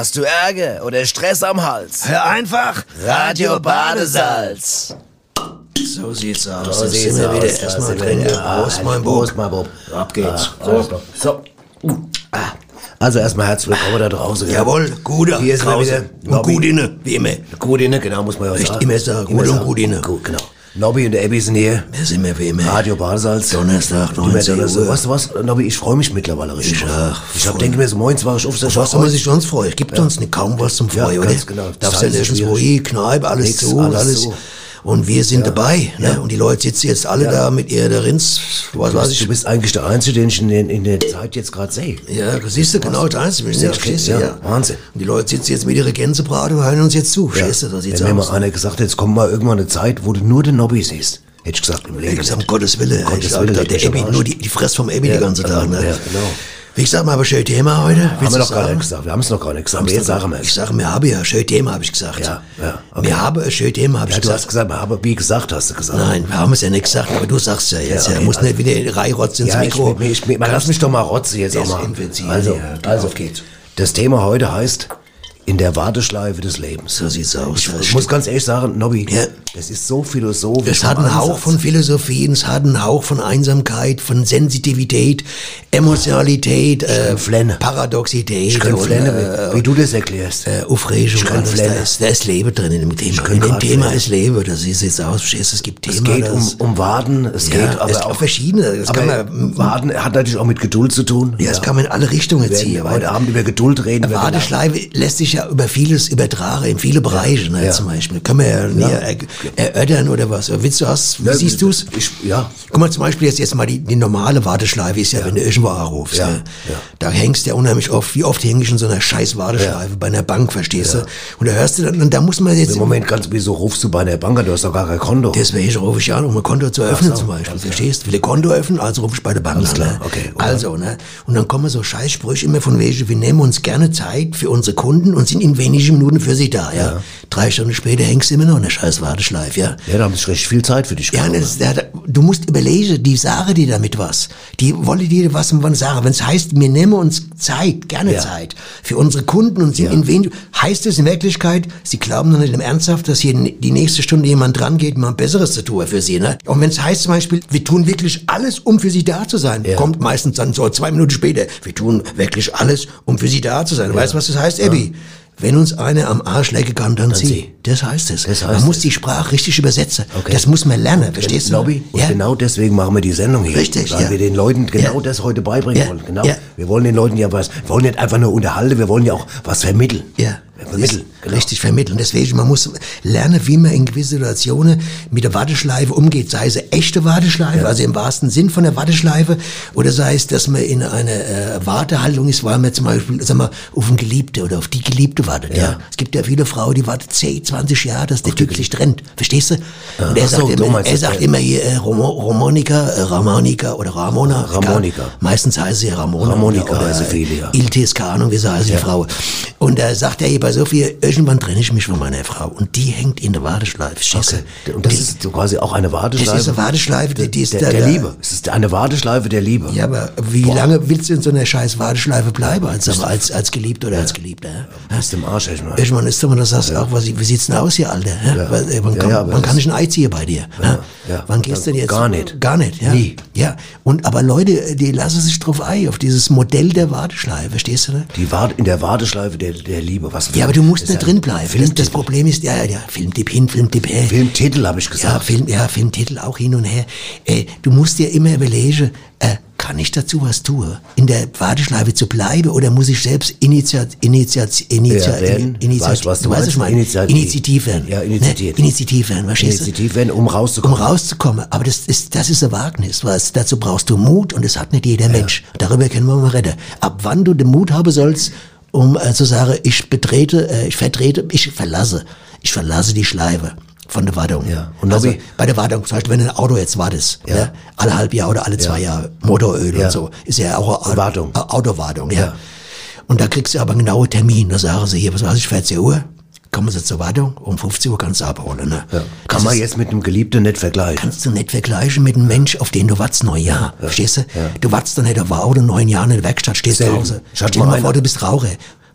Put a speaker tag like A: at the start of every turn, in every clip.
A: Hast du Ärger oder Stress am Hals?
B: Hör einfach
A: Radio Badesalz.
B: So sieht's aus.
A: So sieht's aus.
B: wieder erstmal
A: wieder.
B: Prost,
A: Ah,
B: mein
A: Prost,
B: Bub.
A: mein Bub.
B: Ab geht's.
A: Ah, alles klar. So. Ah. Also erstmal herzlich willkommen da draußen. gell?
B: Jawohl, guter.
A: Hier ist
B: draußen.
A: wieder.
B: Und gut inne, wie immer.
A: Gut inne, genau, muss man ja auch
B: Echt
A: sagen.
B: immer sagen, gut und gut inne.
A: Gut, genau. Nobby und der Abby sind hier.
B: Wir sind wir wie immer.
A: Radio Badesalz.
B: Donnerstag,
A: Immer
B: 19
A: Donnerstag.
B: Uhr.
A: Weißt du was, Nobby, ich freue mich mittlerweile richtig.
B: Ich auch.
A: Ich hab, denke mir so, morgens war ich auf,
B: was soll man sich sonst freuen? Es gibt uns nicht kaum was zum
A: Ja,
B: Freuen, oder?
A: ganz genau.
B: Darfst
A: Zeit
B: ja nirgendwo hin, Kneipe, alles zu,
A: alles
B: alles.
A: zu.
B: Und wir sind dabei, ne? Und die Leute sitzen jetzt alle da mit ihr der Rins, was
A: Du
B: weiß
A: bist, du
B: ich.
A: bist eigentlich der Einzige, den ich in, den, in der Zeit jetzt gerade sehe.
B: Ja, das siehst du, genau das Einzige. Ja,
A: Ja,
B: verstehst du,
A: ja,
B: ja.
A: Wahnsinn.
B: Und die Leute sitzen jetzt mit ihrer Gänsebrate und hören uns jetzt zu. Verstehst du, so sieht's
A: Wenn mir mal einer gesagt jetzt kommt mal irgendwann eine Zeit, wo du nur den Nobby siehst. Hätte ich gesagt, im Leben.
B: Ich gesagt, um Gottes Willen.
A: Gottes
B: ich sag,
A: Willen,
B: der,
A: leck
B: der
A: Arsch.
B: nur die, die Fress vom Ebi
A: Ja,
B: die ganze Tag, ne?
A: ja, genau.
B: Wie ich sag mal, aber schön Thema heute.
A: Haben
B: Willst
A: wir
B: du
A: noch gar nicht gesagt. Wir haben es noch gar nicht gesagt. Aber jetzt sagen wir
B: Ich
A: es.
B: sage, wir haben ja ein schönes Thema, habe ich gesagt.
A: Ja, ja, okay.
B: Wir haben ein schönes Thema, habe ich
A: Ja, du
B: gesagt.
A: hast gesagt, aber wie gesagt hast du gesagt.
B: Nein, wir haben es ja nicht gesagt, aber du sagst ja jetzt.
A: Ja,
B: Ja,
A: okay,
B: muss nicht wieder in Reihrotz ins
A: Ja, ich,
B: Mikro.
A: ich, ich, man lass mich doch mal rotzen jetzt auch mal. Also,
B: ja,
A: also
B: auf geht's.
A: das Thema heute heißt in der Warteschleife des Lebens.
B: So sieht's aus.
A: Ich,
B: das
A: ich muss ganz ehrlich sagen, Nobby,
B: Ja.
A: es ist so philosophisch.
B: Es hat einen Hauch von Philosophie, es hat einen Hauch von Einsamkeit, von Sensitivität, Emotionalität, äh,
A: Flenne.
B: Paradoxität.
A: Ich kann Flenne,
B: äh,
A: wie du das erklärst.
B: äh, Aufregung,
A: Ich kann
B: alles, da
A: Flenne.
B: ist, da ist Leben drin in dem Thema. In dem Thema
A: Flenne.
B: ist Leben, das sieht jetzt aus, verstehst es gibt
A: Es
B: Thema,
A: geht um,
B: das,
A: um Waden, es
B: Ja,
A: geht aber
B: es
A: auch
B: verschiedene, das
A: aber
B: man-
A: Waden hat natürlich auch mit Geduld zu tun.
B: ja, das kann man in alle Richtungen ziehen.
A: heute Abend über Geduld reden.
B: Warteschleife lässt sich ja über vieles übertragen, in viele Bereiche, ne,
A: ja.
B: zum Beispiel. Können wir ja, er, erörtern oder was? Willst du was? Wie
A: Ja,
B: siehst du's?
A: Ich, ja,
B: Guck mal, zum Beispiel jetzt, jetzt mal die, die normale Warteschleife ist ja, wenn du irgendwo anrufst.
A: Ja,
B: ne?
A: ja.
B: Da hängst du ja unheimlich oft. Wie oft häng ich in so einer scheiß Warteschleife bei einer Bank, verstehst du? Und da hörst du dann, und da muss man jetzt...
A: im Moment ganz, wieso rufst du bei der Bank an? Du hast doch gar kein Konto.
B: Deswegen rufe ich an, um ein Konto zu öffnen
A: so,
B: zum Beispiel, verstehst? Will ein Konto öffnen, also rufe ich bei der Bank
A: Alles
B: an.
A: klar,
B: ne?
A: okay.
B: Also, ne? Und dann kommen so Scheißsprüche immer von wegen, wir nehmen uns gerne Zeit für unsere Kunden und sind in wenigen Minuten für sie da, ja? Drei Stunden später hängst du immer noch in der scheiß Warteschleife, ja?
A: ja, da habe ich recht viel Zeit für dich
B: Ja, das, da, du musst überlegen, die sagen dir damit was. Die wollen dir was und wann sagen. Wenn es heißt, wir nehmen uns Zeit, gerne
A: Ja.
B: Zeit, für unsere Kunden und sind
A: Ja.
B: in wen, heißt es in Wirklichkeit, sie glauben doch nicht im Ernsthaft, dass hier die nächste Stunde jemand dran geht, mal Besseres zu tun für sie, ne? Und wenn es heißt zum Beispiel, wir tun wirklich alles, um für sie da zu sein,
A: Ja.
B: kommt meistens dann so zwei Minuten später, wir tun wirklich alles, um für sie da zu sein. Weißt du, was das heißt, Abby? Wenn uns einer am Arsch lecken kann, dann, sie.
A: sie.
B: Das heißt es.
A: Das heißt
B: man muss
A: es.
B: die Sprache richtig übersetzen.
A: Okay.
B: Das muss man lernen, verstehst du?
A: Lobby. Und
B: Ja.
A: genau deswegen machen wir die Sendung hier.
B: Richtig,
A: Weil
B: ja.
A: wir den Leuten genau
B: Ja.
A: das heute beibringen wollen. Genau. Wir wollen den Leuten ja was, wir wollen nicht einfach nur unterhalten, wir wollen ja auch was vermitteln.
B: Ja,
A: Vermitteln. Genau.
B: Richtig vermitteln. Deswegen, man muss lernen, wie man in gewissen Situationen mit der Warteschleife umgeht. Sei es echte Warteschleife, also im wahrsten Sinn von der Warteschleife, oder sei es, dass man in einer äh, Wartehaltung ist, weil man zum Beispiel, sag mal, auf einen Geliebte oder auf die Geliebte wartet. Ja.
A: Ja.
B: Es gibt ja viele Frauen, die warten 10, 20 Jahre, dass der Typ sich trennt. Verstehst du? Und er
A: so,
B: sagt,
A: du
B: immer, er sagt
A: ja.
B: immer hier äh, Romo, Ramonika, äh, Ramonika oder Ramona.
A: Ramonika.
B: Meistens heißt sie Ramona.
A: Ramonika
B: oder,
A: heißen viele, ja.
B: Iltis, keine Ahnung, wie sie heißt, die Frau. Und da sagt er hier bei Sophie, irgendwann trenne ich mich von meiner Frau. Und die hängt in der Warteschleife, verstehst du?
A: Und das ist so quasi auch eine Warteschleife.
B: Das ist eine Warteschleife, die, die ist
A: der,
B: da,
A: der Liebe. Es ist eine Warteschleife der Liebe.
B: Ja, aber wie lange willst du in so einer scheiß Warteschleife bleiben, als, als, als Geliebter oder als Geliebter? Ja?
A: Bist im Arsch, echt mal.
B: Irgendwann ist doch mal, das sagst auch, was, wie sieht's denn aus hier, Alter? Ja?
A: Ja.
B: Äh, wann
A: Ja,
B: kann,
A: ja,
B: wann kann ich ein Ei ziehen bei dir? Ja.
A: ja.
B: Wann gehst du denn jetzt?
A: Gar nicht.
B: Gar nicht, ja.
A: Nie.
B: Ja. Und, aber Leute, die lassen sich drauf ein, auf dieses Modell der Warteschleife, verstehst du? Ne?
A: Die Wart in der Warteschleife der, der Liebe. Was
B: Ja, aber du musst nicht
A: ja
B: drin bleiben. Das, das. Problem ist, ja, ja, ja, Filmtipp hin, Filmtipp her.
A: Filmtitel habe ich
B: Ja,
A: gesagt.
B: Film, ja, Filmtitel auch hin und her. Äh, du musst dir immer überlegen, äh, kann ich dazu was tun? In der Warteschleife zu bleiben oder muss ich selbst Initiat, Initiat, Initiat,
A: Ja.
B: Initiat,
A: Weißt, was du
B: weißt,
A: meinst?
B: ich meine?
A: Initiativ.
B: Initiativ werden.
A: Ja, Initiativ.
B: Ne? Initiativ werden, verstehst du?
A: Initiativ werden, um
B: Um
A: rauszukommen.
B: rauszukommen. Aber das ist, das ist ein Wagnis. Was, dazu brauchst du Mut und das hat nicht jeder Mensch. Darüber können wir mal reden. Ab wann du den Mut haben sollst, um äh, zu sagen, ich betrete, äh, ich vertrete, ich verlasse, ich verlasse die Schleife von der Wartung.
A: Ja. Und
B: also bei der Wartung, zum Beispiel, wenn ein Auto jetzt wartest,
A: Ja.
B: ne? alle halb Jahr oder alle zwei Jahre, Motoröl
A: Ja.
B: und so, ist ja auch eine
A: Wartung.
B: Auto, Autowartung, ja.
A: Ja.
B: Und da kriegst du aber einen genauen Termin. Da sagen sie hier, was weiß ich, 14 Uhr, kommen sie zur Wartung, um 15 Uhr kannst du abholen. Ne?
A: Ja. Kann
B: Das
A: man
B: ist-
A: jetzt mit einem Geliebten nicht vergleichen.
B: kannst du nicht vergleichen mit einem Mensch, auf den du wartest neun Jahre. Verstehst du? Du wartest dann nicht auf Auto neun Jahre in der Werkstatt, stehst
A: Selten.
B: zu Hause. Stell dir
A: mal
B: mal
A: eine-
B: vor, du bist Raucher.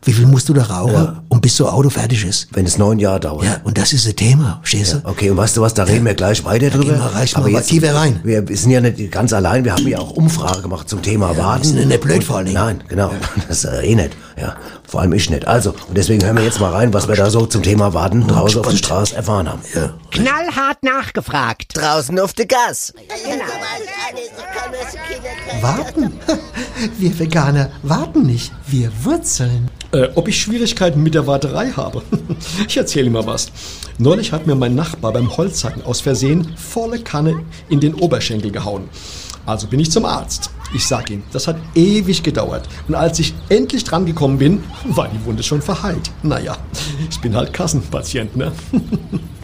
B: Wie viel musst du da rauchen, und bis so ein Auto fertig ist?
A: Wenn es neun Jahre dauert.
B: Ja, und das ist ein Thema, verstehst du?
A: Okay, und weißt du was, da reden wir gleich weiter drüber.
B: gehen wir reich mal tiefer rein.
A: Wir sind ja nicht ganz allein, wir haben ja auch Umfrage gemacht zum Thema Warten.
B: wir sind ja nicht blöd vor allen Dingen.
A: Nein, genau, das ist äh, eh nicht. Ja, vor allem ich nicht. Also, und deswegen hören wir jetzt mal rein, was wir da so zum Thema Warten draußen auf der. Straße erfahren haben.
B: Ja.
C: Knallhart nachgefragt.
D: Draußen auf der Gas.
B: Warten? Wir Veganer warten nicht, wir wurzeln.
E: Äh, ob ich Schwierigkeiten mit der Warterei habe? Ich erzähle mal was. Neulich hat mir mein Nachbar beim Holzhacken aus Versehen volle Kanne in den Oberschenkel gehauen. Also bin ich zum Arzt. Ich sag ihm, das hat ewig gedauert. Und als ich endlich dran gekommen bin, war die Wunde schon verheilt. Naja, ich bin halt Kassenpatient, ne?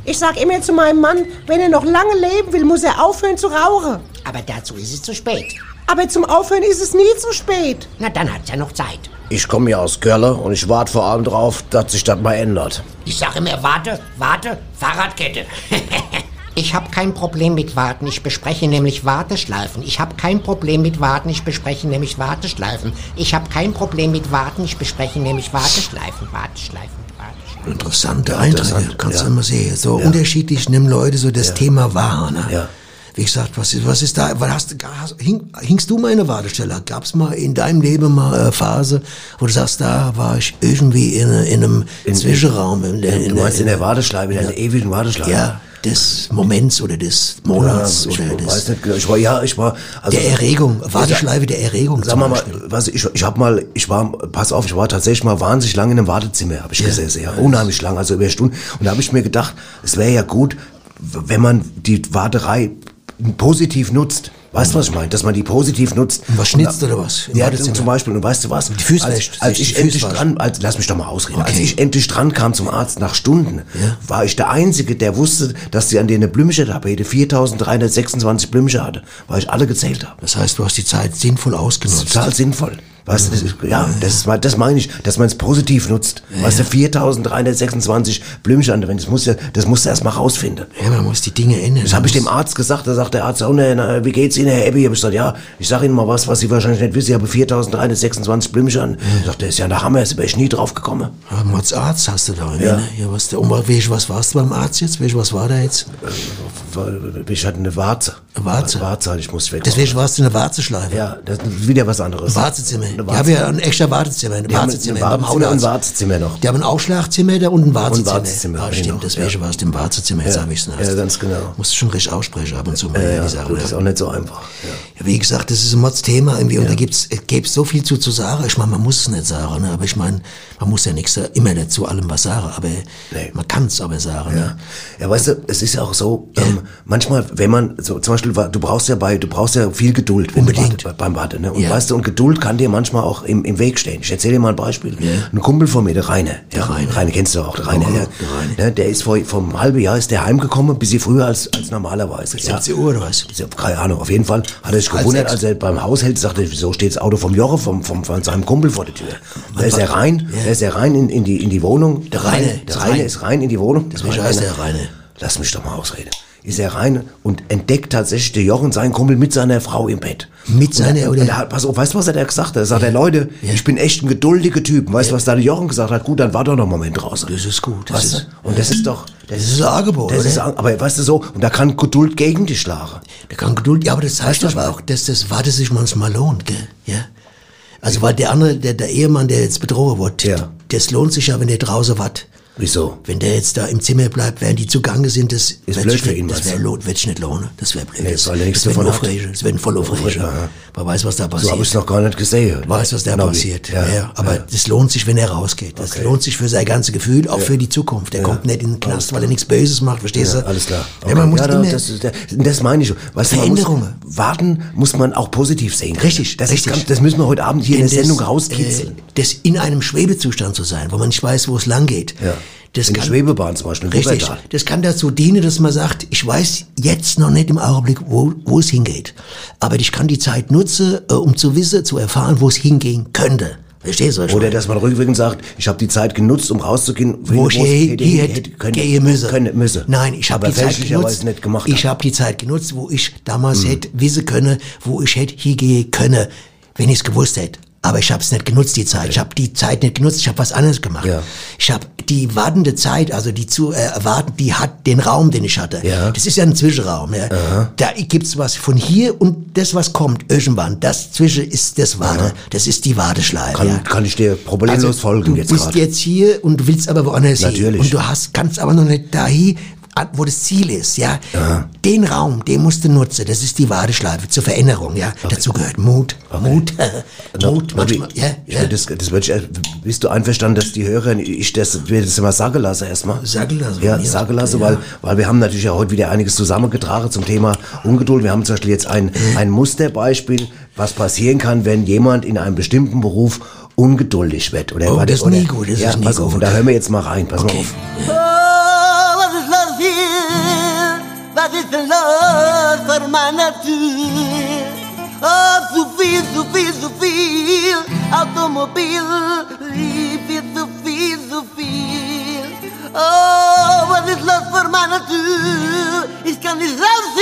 F: Ich sag immer zu meinem Mann, wenn er noch lange leben will, muss er aufhören zu rauchen.
C: Aber dazu ist es zu spät.
F: Aber zum Aufhören ist es nie zu spät.
C: Na, dann hat's ja noch Zeit.
A: Ich komme ja aus Köln und ich warte vor allem drauf, dass sich das mal ändert.
C: Ich sage immer, warte, warte, Fahrradkette. ich habe kein Problem mit Warten. Ich bespreche nämlich Warteschleifen. Ich habe kein Problem mit Warten. Ich bespreche nämlich Warteschleifen. Ich habe kein Problem mit Warten. Ich bespreche nämlich Warteschleifen. Warteschleifen, Warteschleifen.
B: Interessante Einträge,
A: Interessant,
B: kannst
A: ja.
B: du immer sehen. So unterschiedlich nehmen Leute so das Thema wahr. Ne?
A: Ja.
B: Wie gesagt, was ist, was ist da, was hast, du- hast, hing, hingst du mal in der Wartestelle? Gab's mal in deinem Leben mal eine Phase, wo du sagst, da war ich irgendwie in, in einem Zwischenraum. In, der-
A: Du meinst in der Warteschleife, in der ewigen Warteschleife?
B: Ja, des Moments oder des Monats
A: ich
B: oder des,
A: nicht, genau. ich war, ja, ich war, also,
B: der Erregung, Warteschleife der Erregung.
A: Sag mal, was, ich, ich habe mal, ich war, pass auf, ich war tatsächlich mal wahnsinnig lange in einem Wartezimmer, habe ich gesessen, ja, unheimlich lang, also über Stunden. Und da habe ich mir gedacht, es wäre ja gut, wenn man die Warterei positiv nutzt. Weißt du, was ich meine? Dass man die positiv nutzt.
B: Und was schnitzt oder was?
A: Ja,
B: Wartezimmer?
A: zum Beispiel. Und weißt du was?
B: Die Füße
A: als, als ich endlich dran, als, lass mich doch mal ausreden. Als
B: Okay.
A: ich endlich dran kam zum Arzt nach Stunden,
B: Ja.
A: war ich der Einzige, der wusste, dass sie an der eine Blümchen-Tapete 4326 Blümchen hatte, weil ich alle gezählt habe.
B: Das heißt, du hast die Zeit sinnvoll ausgenutzt.
A: Total sinnvoll. Weißt du, das ist, ja, das, das meine ich, dass man es positiv nutzt. Weißt du, 4326 Blümchen, wenn das muss ja, das musst du erst mal rausfinden.
B: Ja, man muss die Dinge ändern.
A: Das habe ich dem Arzt gesagt, da sagt der Arzt, oh, ne, na, wie geht's Ihnen, Herr Ebbe? Ich habe gesagt, ja, ich sage Ihnen mal was, was Sie wahrscheinlich nicht wissen, ich habe 4326 Blümchen. Ich sagte, das ist ja der Hammer, ist wäre ich nie drauf gekommen.
B: Ja, Mods Arzt hast du da.
A: Ja.
B: Ne? Ja, was, der, um, welch, was warst du beim Arzt jetzt? Welch, was war da jetzt?
A: Ich hatte eine Warze.
B: Eine Warze?
A: Warze, ich muss weg.
B: Deswegen warst du in der Warteschleife.
A: Ja, das ist wieder was anderes.
B: Wartezimmer.
A: Eine
B: Die
A: Warze.
B: haben ja ein extra Wartezimmer, ein
A: Die haben
B: Wartezimmer beim
A: und ein. Wartezimmer noch.
B: Die haben ein Aufschlagzimmer da und ein Wartezimmer.
A: Wartezimmer,
B: Ja,
A: genau.
B: stimmt, deswegen
A: Ja.
B: warst du im Wartezimmer, jetzt
A: Ja.
B: habe ich's ne?
A: Ja, ganz genau.
B: Musst du schon richtig aussprechen ab und zu mal,
A: Ja,
B: die Sache. ne?
A: ist auch nicht so einfach. Ja.
B: Wie gesagt, das ist ein Mods-Thema irgendwie und da gibt's, es gäbe so viel zu, zu sagen. Ich meine, man muss es nicht sagen, ne? aber ich meine, man muss ja nichts immer dazu allem was sagen, aber
A: Nee.
B: man kann es aber sagen. Ne?
A: Ja, weißt du, es ist ja auch so, ähm, manchmal, wenn man, so zum Beispiel, du brauchst ja bei, du brauchst ja viel Geduld
B: Unbedingt.
A: Warte, beim Warten, ne? Und weißt du, und Geduld kann dir manchmal auch im, im Weg stehen. Ich erzähle dir mal ein Beispiel. Ein Kumpel von mir, der Rainer. Der
B: Rainer.
A: Rainer kennst du auch, der Rainer.
B: Oh,
A: der,
B: der Rainer.
A: Ne, der ist vor, vor einem halben Jahr ist der heimgekommen, ein bisschen früher als, als normalerweise.
B: 17 Uhr oder was?
A: Ja, keine Ahnung, auf jeden Fall hat er sich gewundert,
B: sechs.
A: als er beim Haus hält, sagte, wieso steht das Auto vom Joche, vom, vom, von seinem Kumpel vor der Tür. Da ist er rein,
B: Ja.
A: da ist er rein in, in, die, in die Wohnung.
B: Der Rainer,
A: Der
B: ist
A: Rainer
B: rein.
A: ist rein in die Wohnung.
B: Deswegen heißt er Rainer.
A: Lass mich doch mal ausreden. Ist er rein und entdeckt tatsächlich der Jochen seinen Kumpel mit seiner Frau im Bett.
B: Mit seiner, oder?
A: er hat, pass auf, weißt du, was er da gesagt hat? Er sagt, er, Leute, ich bin echt ein geduldiger Typ. Weißt du, was da der Jochen gesagt hat? Gut, dann war doch noch einen Moment draußen.
B: Das ist gut, das ist-?
A: Und das ist doch, das,
B: Das ist ein Angebot,
A: das
B: oder?
A: ist, aber weißt du so, und da kann Geduld gegen dich schlagen.
B: Der kann Geduld, ja, aber das heißt
A: was
B: auch, dass das Warte sich manchmal lohnt, gell? Ja. Also, weil der andere, der, der Ehemann, der jetzt bedroht wird,
A: Ja.
B: das lohnt sich ja, wenn der draußen wat.
A: Wieso?
B: Wenn der jetzt da im Zimmer bleibt, während die zugange sind, das
A: Ist blöd für ihn,
B: Das wäre
A: du?
B: nicht lohnen. Das wäre blöd.
A: Nee,
B: das
A: weil er nichts
B: das. Das ein Vollaufreger.
A: Aha.
B: Man weiß, was da
A: So
B: passiert.
A: habe ich es noch gar nicht gesehen.
B: weiß, was da
A: wie-
B: passiert. Ja,
A: Ja,
B: aber
A: ja.
B: das lohnt sich, wenn er rausgeht. Das
A: Okay.
B: lohnt sich für sein ganzes Gefühl, auch für die Zukunft. Der kommt nicht in den Knast, weil er nichts Böses macht, verstehst
A: Ja,
B: du?
A: alles klar.
B: Ja, man muss
A: ja,
B: immer,
A: das, der- das meine ich. Weißt du, man muss,
B: Veränderungen.
A: warten muss man auch positiv sehen.
B: Richtig,
A: das
B: richtig.
A: Ist das müssen wir heute Abend hier in der Sendung
B: das,
A: rauskitzeln.
B: Äh, das in einem Schwebezustand zu sein, wo man nicht weiß, wo es lang geht.
A: Ja.
B: Das
A: in der
B: kann,
A: Schwebebahn zum Beispiel.
B: Richtig.
A: Wuppertal.
B: Das kann dazu dienen, dass man sagt, ich weiß jetzt noch nicht im Augenblick, wo, wo es hingeht. Aber ich kann die Zeit nutzen, äh, um zu wissen, zu erfahren, wo es hingehen könnte. Verstehst du?
A: Oder dass man rückwirkend sagt, ich habe die Zeit genutzt, um rauszugehen,
B: wo ich
A: hätte- hätte-
B: hätte
A: können-
B: gehen müssen.
A: Können, müsse.
B: Nein, ich habe die Zeit genutzt.
A: nicht gemacht.
B: ich
A: habe.
B: die Zeit genutzt, wo ich damals hätte wissen können, wo ich hätte hingehen können, wenn ich es gewusst hätte. Aber ich habe es nicht genutzt, die Zeit. Ich habe die Zeit nicht genutzt, ich habe was anderes gemacht.
A: Ja.
B: Ich habe die wartende Zeit, also die zu äh, erwarten, die hat den Raum, den ich hatte.
A: Ja.
B: Das ist ja ein Zwischenraum. Ja. Da gibt's was von hier und das, was kommt, irgendwann. Das zwischen ist das Warte. Das ist die Warteschleife.
A: Kann,
B: ja.
A: kann ich dir problemlos folgen
B: Also, du
A: jetzt
B: bist
A: gerade.
B: jetzt hier und du willst aber woanders hin.
A: Natürlich.
B: Und du hast, kannst aber noch nicht dahin, wo das Ziel ist, ja. Den Raum, den musst du nutzen. Das ist die Warteschleife zur Veränderung, ja. Dazu gehört Mut, Mut, Mut, manchmal, ja,
A: ich
B: ja.
A: will das, das ich, bist du einverstanden, dass die Hörer, ich das, wir das immer sagen lassen erstmal?
B: Sagen lassen,
A: Ja,
B: ja.
A: sagen lassen,
B: Ja.
A: weil, weil wir haben natürlich ja heute wieder einiges zusammengetragen zum Thema Ungeduld. Wir haben zum Beispiel jetzt ein,
B: Mhm.
A: ein Musterbeispiel, was passieren kann, wenn jemand in einem bestimmten Beruf ungeduldig wird. Oder,
B: Oh, das ist nie gut, das
A: ja,
B: ist nie
A: pass auf,
B: gut.
A: und da hören wir jetzt mal rein, pass mal
B: Okay.
A: auf.
D: Was ist denn los vor meiner Tür? Oh, zu viel, zu viel, zu viel. Automobil, viel zu viel, zu viel. Oh, was ist los vor meiner Tür? Ich kann nicht rausziehen.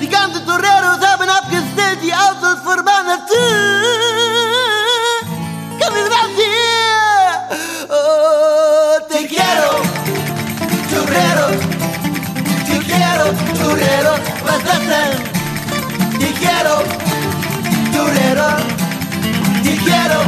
D: Die ganzen Toreros haben abgestellt, die Autos vor meiner Tür. Das denn? Te quiero, churrero. Te quiero,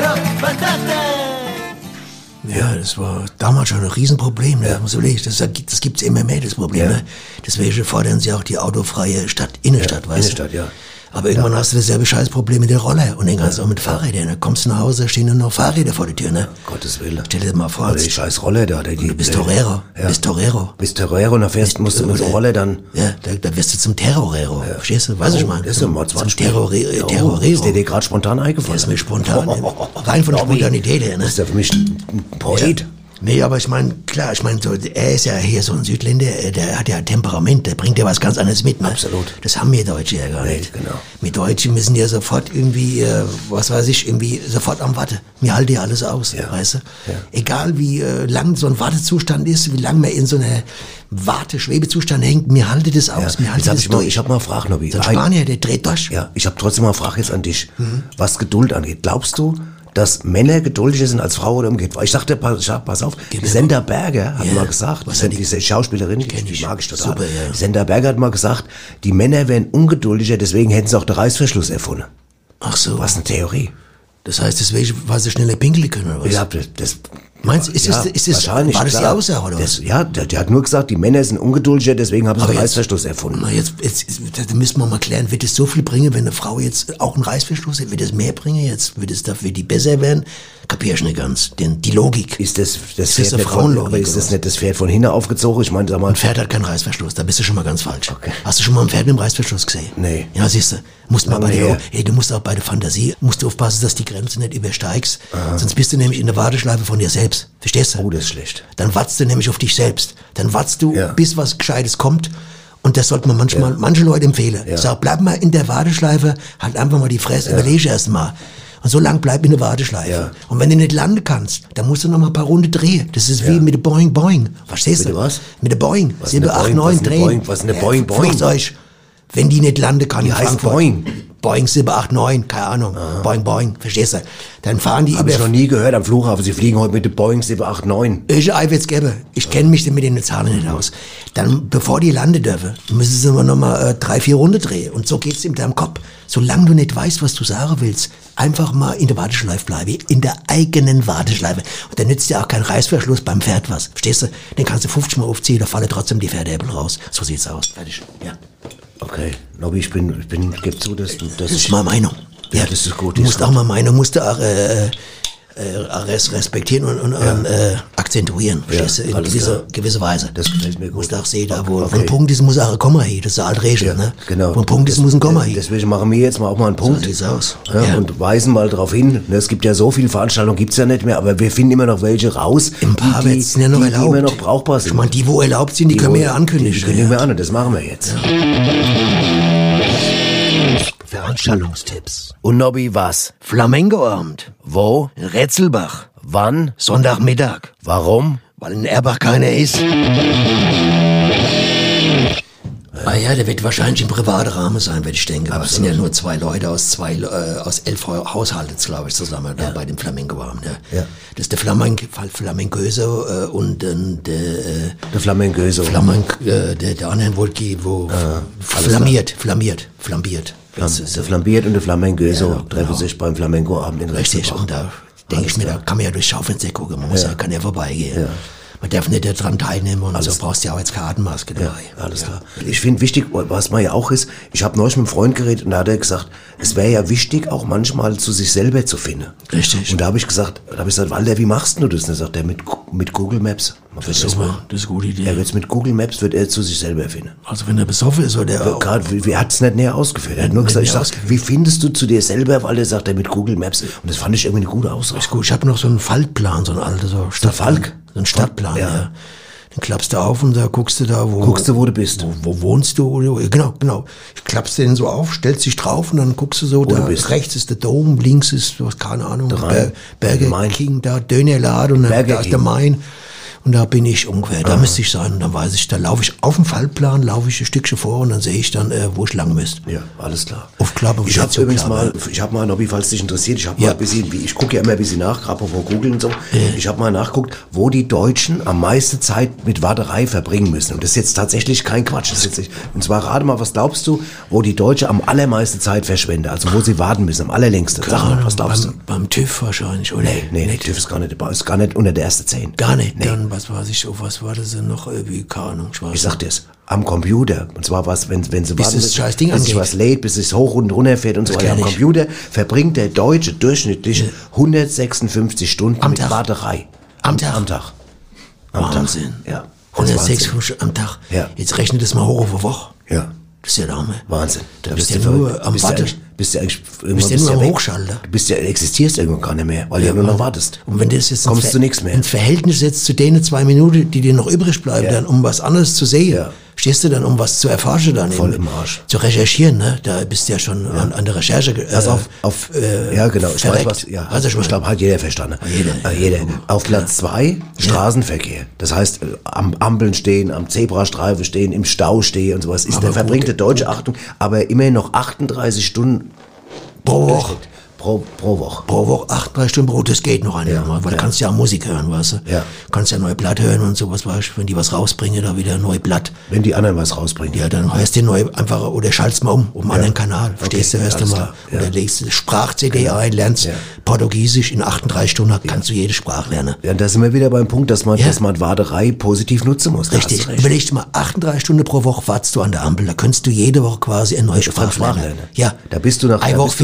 D: das denn?
B: Ja, das war damals schon ein Riesenproblem. Ne? Muss überlegen, das, das gibt's immer mehr, das Problem.
A: Ja.
B: Ne? Deswegen fordern sie auch die autofreie Stadt, Innenstadt, weißt
A: Innenstadt,
B: du?
A: ja.
B: Aber irgendwann hast du dasselbe Scheißproblem mit den Roller und den ganzen auch mit Fahrrädern. Da kommst du nach Hause, da stehen nur noch Fahrräder vor der Tür, ne?
A: Gottes Willen.
B: Stell dir mal vor,
A: Oder die scheiß Rolle da. Die,
B: du bist Torero,
A: Ja.
B: bist Torero.
A: Bist Torero und dann fährst, musst du mit der Rolle dann...
B: Ja, da, da wirst du zum Terrorero. Verstehst du? Weißt du,
A: Oh,
B: ich meine?
A: Das ist ja mal
B: zum
A: 20
B: Terrore äh,
A: Oh,
B: Terrorero.
A: Ist dir dir gerade spontan eingefallen?
B: Das ist mir spontan.
A: Oh, oh.
B: Rein von der Spontanität her, ne?
A: Du bist ja für mich ein Poet.
B: Nee, aber ich meine, klar, ich meine, so, er ist ja hier so ein Südländer, äh, der hat ja Temperament, der bringt ja was ganz anderes mit, ne?
A: Absolut.
B: Das haben wir Deutsche ja gar
A: Nee,
B: nicht.
A: genau.
B: Wir Deutsche müssen ja sofort irgendwie, äh, was weiß ich, irgendwie sofort am Watte. Wir halten ja alles aus,
A: Ja.
B: weißt du?
A: Ja.
B: Egal wie äh, lang so ein Wartezustand ist, wie lange man in so einer Warte-Schwebezustand hängt, mir halten das
A: Ja.
B: aus, mir halten
A: Jetzt hab
B: das
A: ich, mal, ich habe mal eine Frage, Nobby.
B: so Ein- Spanier, der dreht durch.
A: Ja, ich habe trotzdem mal eine Frage jetzt an dich,
B: Mhm.
A: was Geduld angeht. Glaubst du, dass Männer geduldiger sind als Frauen oder umgekehrt? Ich sagte, pass, pass auf, die Sender Berger hat
B: Ja.
A: mal gesagt,
B: Was die-
A: diese Schauspielerin, die, mag ich total.
B: Super, ja.
A: Sender Berger hat mal gesagt, die Männer wären ungeduldiger, deswegen hätten sie auch den Reißverschluss erfunden.
B: Ach so.
A: Was eine Theorie.
B: Das heißt, deswegen, weil sie schneller pinkeln können, oder was?
A: Ja, das
B: Meinst du, ist das- ist das-
A: wahrscheinlich,
B: war das die. Aussage, oder
A: das, Ja, der, der hat nur gesagt, die Männer sind ungeduldiger, deswegen haben sie
B: jetzt-
A: Reißverschluss erfunden.
B: Na, jetzt, jetzt, da müssen wir mal klären, wird es so viel bringen, wenn eine Frau jetzt auch einen Reißverschluss hat? Wird es mehr bringen jetzt? Wird es dafür die besser werden? Kapier ich nicht ganz. Denn die Logik.
A: Ist das, das
B: Ist das eine
A: von,
B: Frauenlogik
A: aber ist das
B: was?
A: nicht das Pferd von hinten aufgezogen? Ich meine, sag mal,
B: Ein Pferd hat keinen Reißverschluss, da bist du schon mal ganz falsch.
A: Okay.
B: Hast du schon mal ein Pferd mit einem Reißverschluss gesehen?
A: Nee.
B: Ja, siehst du. Musst mal bei der, ey, du musst auch bei der Fantasie, musst du aufpassen, dass die Grenze nicht übersteigst. Sonst bist du nämlich in der Warteschleife von dir selbst. Verstehst du?
A: oh, das ist schlecht.
B: Dann watzt du nämlich auf dich selbst. Dann watzt du,
A: Ja.
B: bis was Gescheites kommt. Und das sollte man manchmal, manche Leute empfehlen.
A: Ja.
B: Ich sag, bleib mal in der Warteschleife, halt einfach mal die Fresse, überlege erst mal. Und so lang bleib in der Warteschleife.
A: Ja.
B: Und wenn du nicht landen kannst, dann musst du noch mal ein paar Runden drehen. Das ist wie mit der Boing Boing. Verstehst
A: Mit
B: du?
A: was?
B: Mit der Boing.
A: Was ist
B: 7,
A: eine
B: 8,
A: Boing?
B: 9
A: Was ist eine
B: drehen.
A: Boing? Was ist eine Boing Boing?
B: Flugzeug. Wenn die nicht landen kann
A: Die heißt. Boing.
B: Boing 789, keine Ahnung. Boing Boing, verstehst du? Dann fahren die
A: ich
B: über
A: noch nie gehört am Flughafen. Sie fliegen heute mit der Boeing 789.
B: Welche Ei wird's geben? Ich kenne mich mit den Zahlen nicht aus. Dann, bevor die landen dürfen, müssen sie immer noch mal äh, drei, vier Runden drehen. Und so geht's in deinem Kopf. Solange du nicht weißt, was du sagen willst, einfach mal in der Warteschleife bleiben. In der eigenen Warteschleife. Und dann nützt dir auch kein Reißverschluss beim Pferd was. Verstehst du? Den kannst du 50 Mal aufziehen, da fallen trotzdem die Pferdehäbel raus. So sieht's aus. Fertig. Ja.
A: Okay, Nobby, ich bin, ich bin, gib zu, dass, dass
B: Das
A: ich,
B: ist meine Meinung.
A: Ja, das ist gut,
B: Du musst auch mal du auch, äh, äh, res respektieren und, und, und äh, akzentuieren. Verstehst du? In gewisser
A: klar.
B: gewisse Weise.
A: Das gefällt mir gut.
B: Musst auch sehen, da wo,
A: Okay.
B: ein Punkt ist, muss auch ein Komma hin. Das ist eine alte Regel, ne?
A: Genau.
B: Wo ein Punkt ist, muss ein Komma hin.
A: Deswegen machen wir jetzt mal auch mal einen Punkt.
B: sieht's aus.
A: Ja,
B: Ja.
A: Und weisen mal darauf hin. ne, Es gibt ja so viele Veranstaltungen, gibt's ja nicht mehr, aber wir finden immer noch welche raus,
B: Ein paar
A: die, die,
B: sind ja noch
A: die, die immer noch brauchbar sind.
B: Ich meine, die, wo erlaubt sind, die, können wir ja
A: Die
B: ankündigen.
A: kündigen wir an und das machen wir jetzt.
B: Veranstaltungstipps.
A: Und Nobby, was?
B: Flamengo-Abend.
A: Wo?
B: In Retzelbach.
A: Wann?
B: Sonntagmittag.
A: Warum?
B: Weil in Erbach keiner ist. Ah ja, der wird wahrscheinlich im privaten Rahmen sein, würde ich denken. Aber es sind ja nur zwei Leute aus zwei, äh, aus elf Hau- Haushalten, glaube ich, zusammen da bei dem Flamenco waren. Ja.
A: Ja.
B: Das ist der Flamenco, Flamencoso äh, und dann der äh,
A: Der Flamencoso.
B: Flamenco, äh, der, der andere Wolki, wo flammiert, flammiert, flambiert. Ist,
A: Der Flambiert und der Flamencoso
B: Ja,
A: treffen
B: genau.
A: sich beim Flamenco-Abend in
B: Richtig, und da denke ich mir, da kann man ja durchs Schaufenster gucken, man muss ja, kann ja vorbeigehen. Man darf nicht daran teilnehmen und so brauchst du ja auch jetzt keine Atemmaske dabei.
A: Ja, alles klar. Ich finde wichtig, was man ja auch ist, ich habe neulich mit einem Freund geredet und da hat er gesagt, es wäre ja wichtig, auch manchmal zu sich selber zu finden.
B: Richtig.
A: Und da habe ich gesagt, da habe ich gesagt, Walter, wie machst du das? Und dann sagt er, mit, mit Google Maps. Das machen.
B: das ist eine gute Idee.
A: Er wird mit Google Maps wird er zu sich selber finden.
B: Also wenn er besoffen ist oder auch,
A: Gerade, wie, wie hat es nicht näher ausgeführt. Er hat nur gesagt, ich sag, wie findest du zu dir selber, weil er sagt, er mit Google Maps. Und das fand ich irgendwie eine gute Aussage.
B: ist gut. Ich habe noch so einen Faltplan, so einen alten so Stadtplan.
A: Falk?
B: So einen Stadtplan,
A: Ja.
B: ja. Den klappst du auf und da guckst du da, wo
A: Guckst du, wo du bist.
B: Wo, wo wohnst du? Genau, genau. Klappst den so auf, stellst dich drauf und dann guckst du so, da
A: du bist.
B: rechts ist der Dom, links ist, was, keine Ahnung,
A: Der
B: Ber
A: Rhein.
B: Burger
A: Main.
B: King, da Dönerladen und dann
A: Burger
B: da ist der Main. Und da bin ich ungefähr, da müsste ich sein. Und dann weiß ich, da laufe ich auf dem Fallplan, laufe ich ein Stückchen vor und dann sehe ich dann, äh, wo ich lang müsste.
A: Ja, alles klar.
B: Auf Klappe,
A: Ich habe übrigens
B: Klappe.
A: mal, ich habe mal, Nobby, falls dich interessiert, ich habe
B: Ja.
A: mal ein bisschen, ich gucke ja immer ein bisschen nach, gerade vor Google und so. Ich habe mal nachguckt, wo die Deutschen am meisten Zeit mit Warterei verbringen müssen. Und das ist jetzt tatsächlich kein Quatsch. Das ist jetzt und zwar rate mal, was glaubst du, wo die Deutsche am allermeisten Zeit verschwenden? Also wo sie warten müssen, am allerlängsten. Sag mal, was glaubst du?
B: beim, beim TÜV wahrscheinlich, oder?
A: Nee, nee, nee, TÜV ist gar nicht ist gar nicht unter der ersten zehn.
B: Gar nicht.
A: Nee.
B: Dann, was weiß ich, oh, was war das denn noch? Irgendwie, keine Ahnung. Ich,
A: Ich sag dir's, am Computer, und zwar was, wenn, wenn sie
B: Bis
A: warten
B: das
A: müssen,
B: scheiß Ding
A: bis sich was lädt, bis es hoch und runter fährt und so weiter. Am. Computer verbringt der Deutsche durchschnittlich 156 Stunden
B: Am
A: mit
B: Tag.
A: Warterei.
B: Am Tag.
A: Am Tag. Am
B: Wahnsinn.
A: Tag. Ja. Das ist
B: 106
A: Wahnsinn.
B: Stunden am Tag.
A: Ja.
B: Jetzt rechne das mal hoch auf eine Woche.
A: Ja.
B: Das ist ja der Hammer.
A: Wahnsinn.
B: Da
A: Da
B: bist
A: bist
B: du
A: du
B: nur am
A: bist du
B: Warten.
A: bist du eigentlich, irgendwann
B: Bist du nur am. Hochschalter.
A: Du bist ja, existierst irgendwann gar nicht mehr, weil du ja nur noch wartest.
B: Und wenn das jetzt
A: Kommst du nichts mehr.
B: ins Verhältnis setzt zu denen zwei Minuten, die dir noch übrig bleiben,
A: Ja.
B: dann um was anderes zu sehen,
A: Ja.
B: Stehst du dann, um was zu erforschen dann.
A: Voll im Arsch.
B: Zu recherchieren, ne? Da bist du ja schon An, an der Recherche äh,
A: Pass auf, auf
B: äh,
A: ja genau, ich
B: verreckt.
A: weiß was, ja,
B: du,
A: ich
B: ich
A: glaube, hat jeder verstanden.
B: Jeder.
A: Äh, jeder. Auf Platz zwei Straßenverkehr. Das heißt, äh, am Ampeln stehen, am Zebrastreifen stehen, im Stau stehen und sowas. Ist
B: Aber
A: der verbringte deutsche Achtung, aber immerhin noch 38 Stunden
B: pro Woche.
A: Pro, pro Woche.
B: Pro Woche acht, drei Stunden Brot, das geht noch einigermaßen, weil du kannst ja auch Musik hören, weißt du?
A: Ja.
B: Kannst ja neue Blatt hören und sowas, weißt du? Wenn die was rausbringen, da wieder neu Blatt.
A: Wenn die anderen was rausbringen.
B: Ja, dann hörst du neu einfach, oder schaltest mal um, um einen anderen Kanal. Verstehst du, hörst du mal.
A: ja.
B: Oder legst du Sprach-CD ein, lernst
A: Ja.
B: Portugiesisch in 38 Stunden, kannst du jede Sprache lernen.
A: Ja, da sind wir wieder beim Punkt, dass man,
B: Ja.
A: dass man Warterei positiv nutzen muss.
B: Richtig.
A: recht.
B: Überleg mal, 38 Stunden pro Woche wartest du an der Ampel. Da könntest du jede Woche quasi eine neue Sprache
A: Sprache
B: lernen.
A: lernen.
B: Ja.
A: Da bist du nach-
B: Eine Woche
A: bist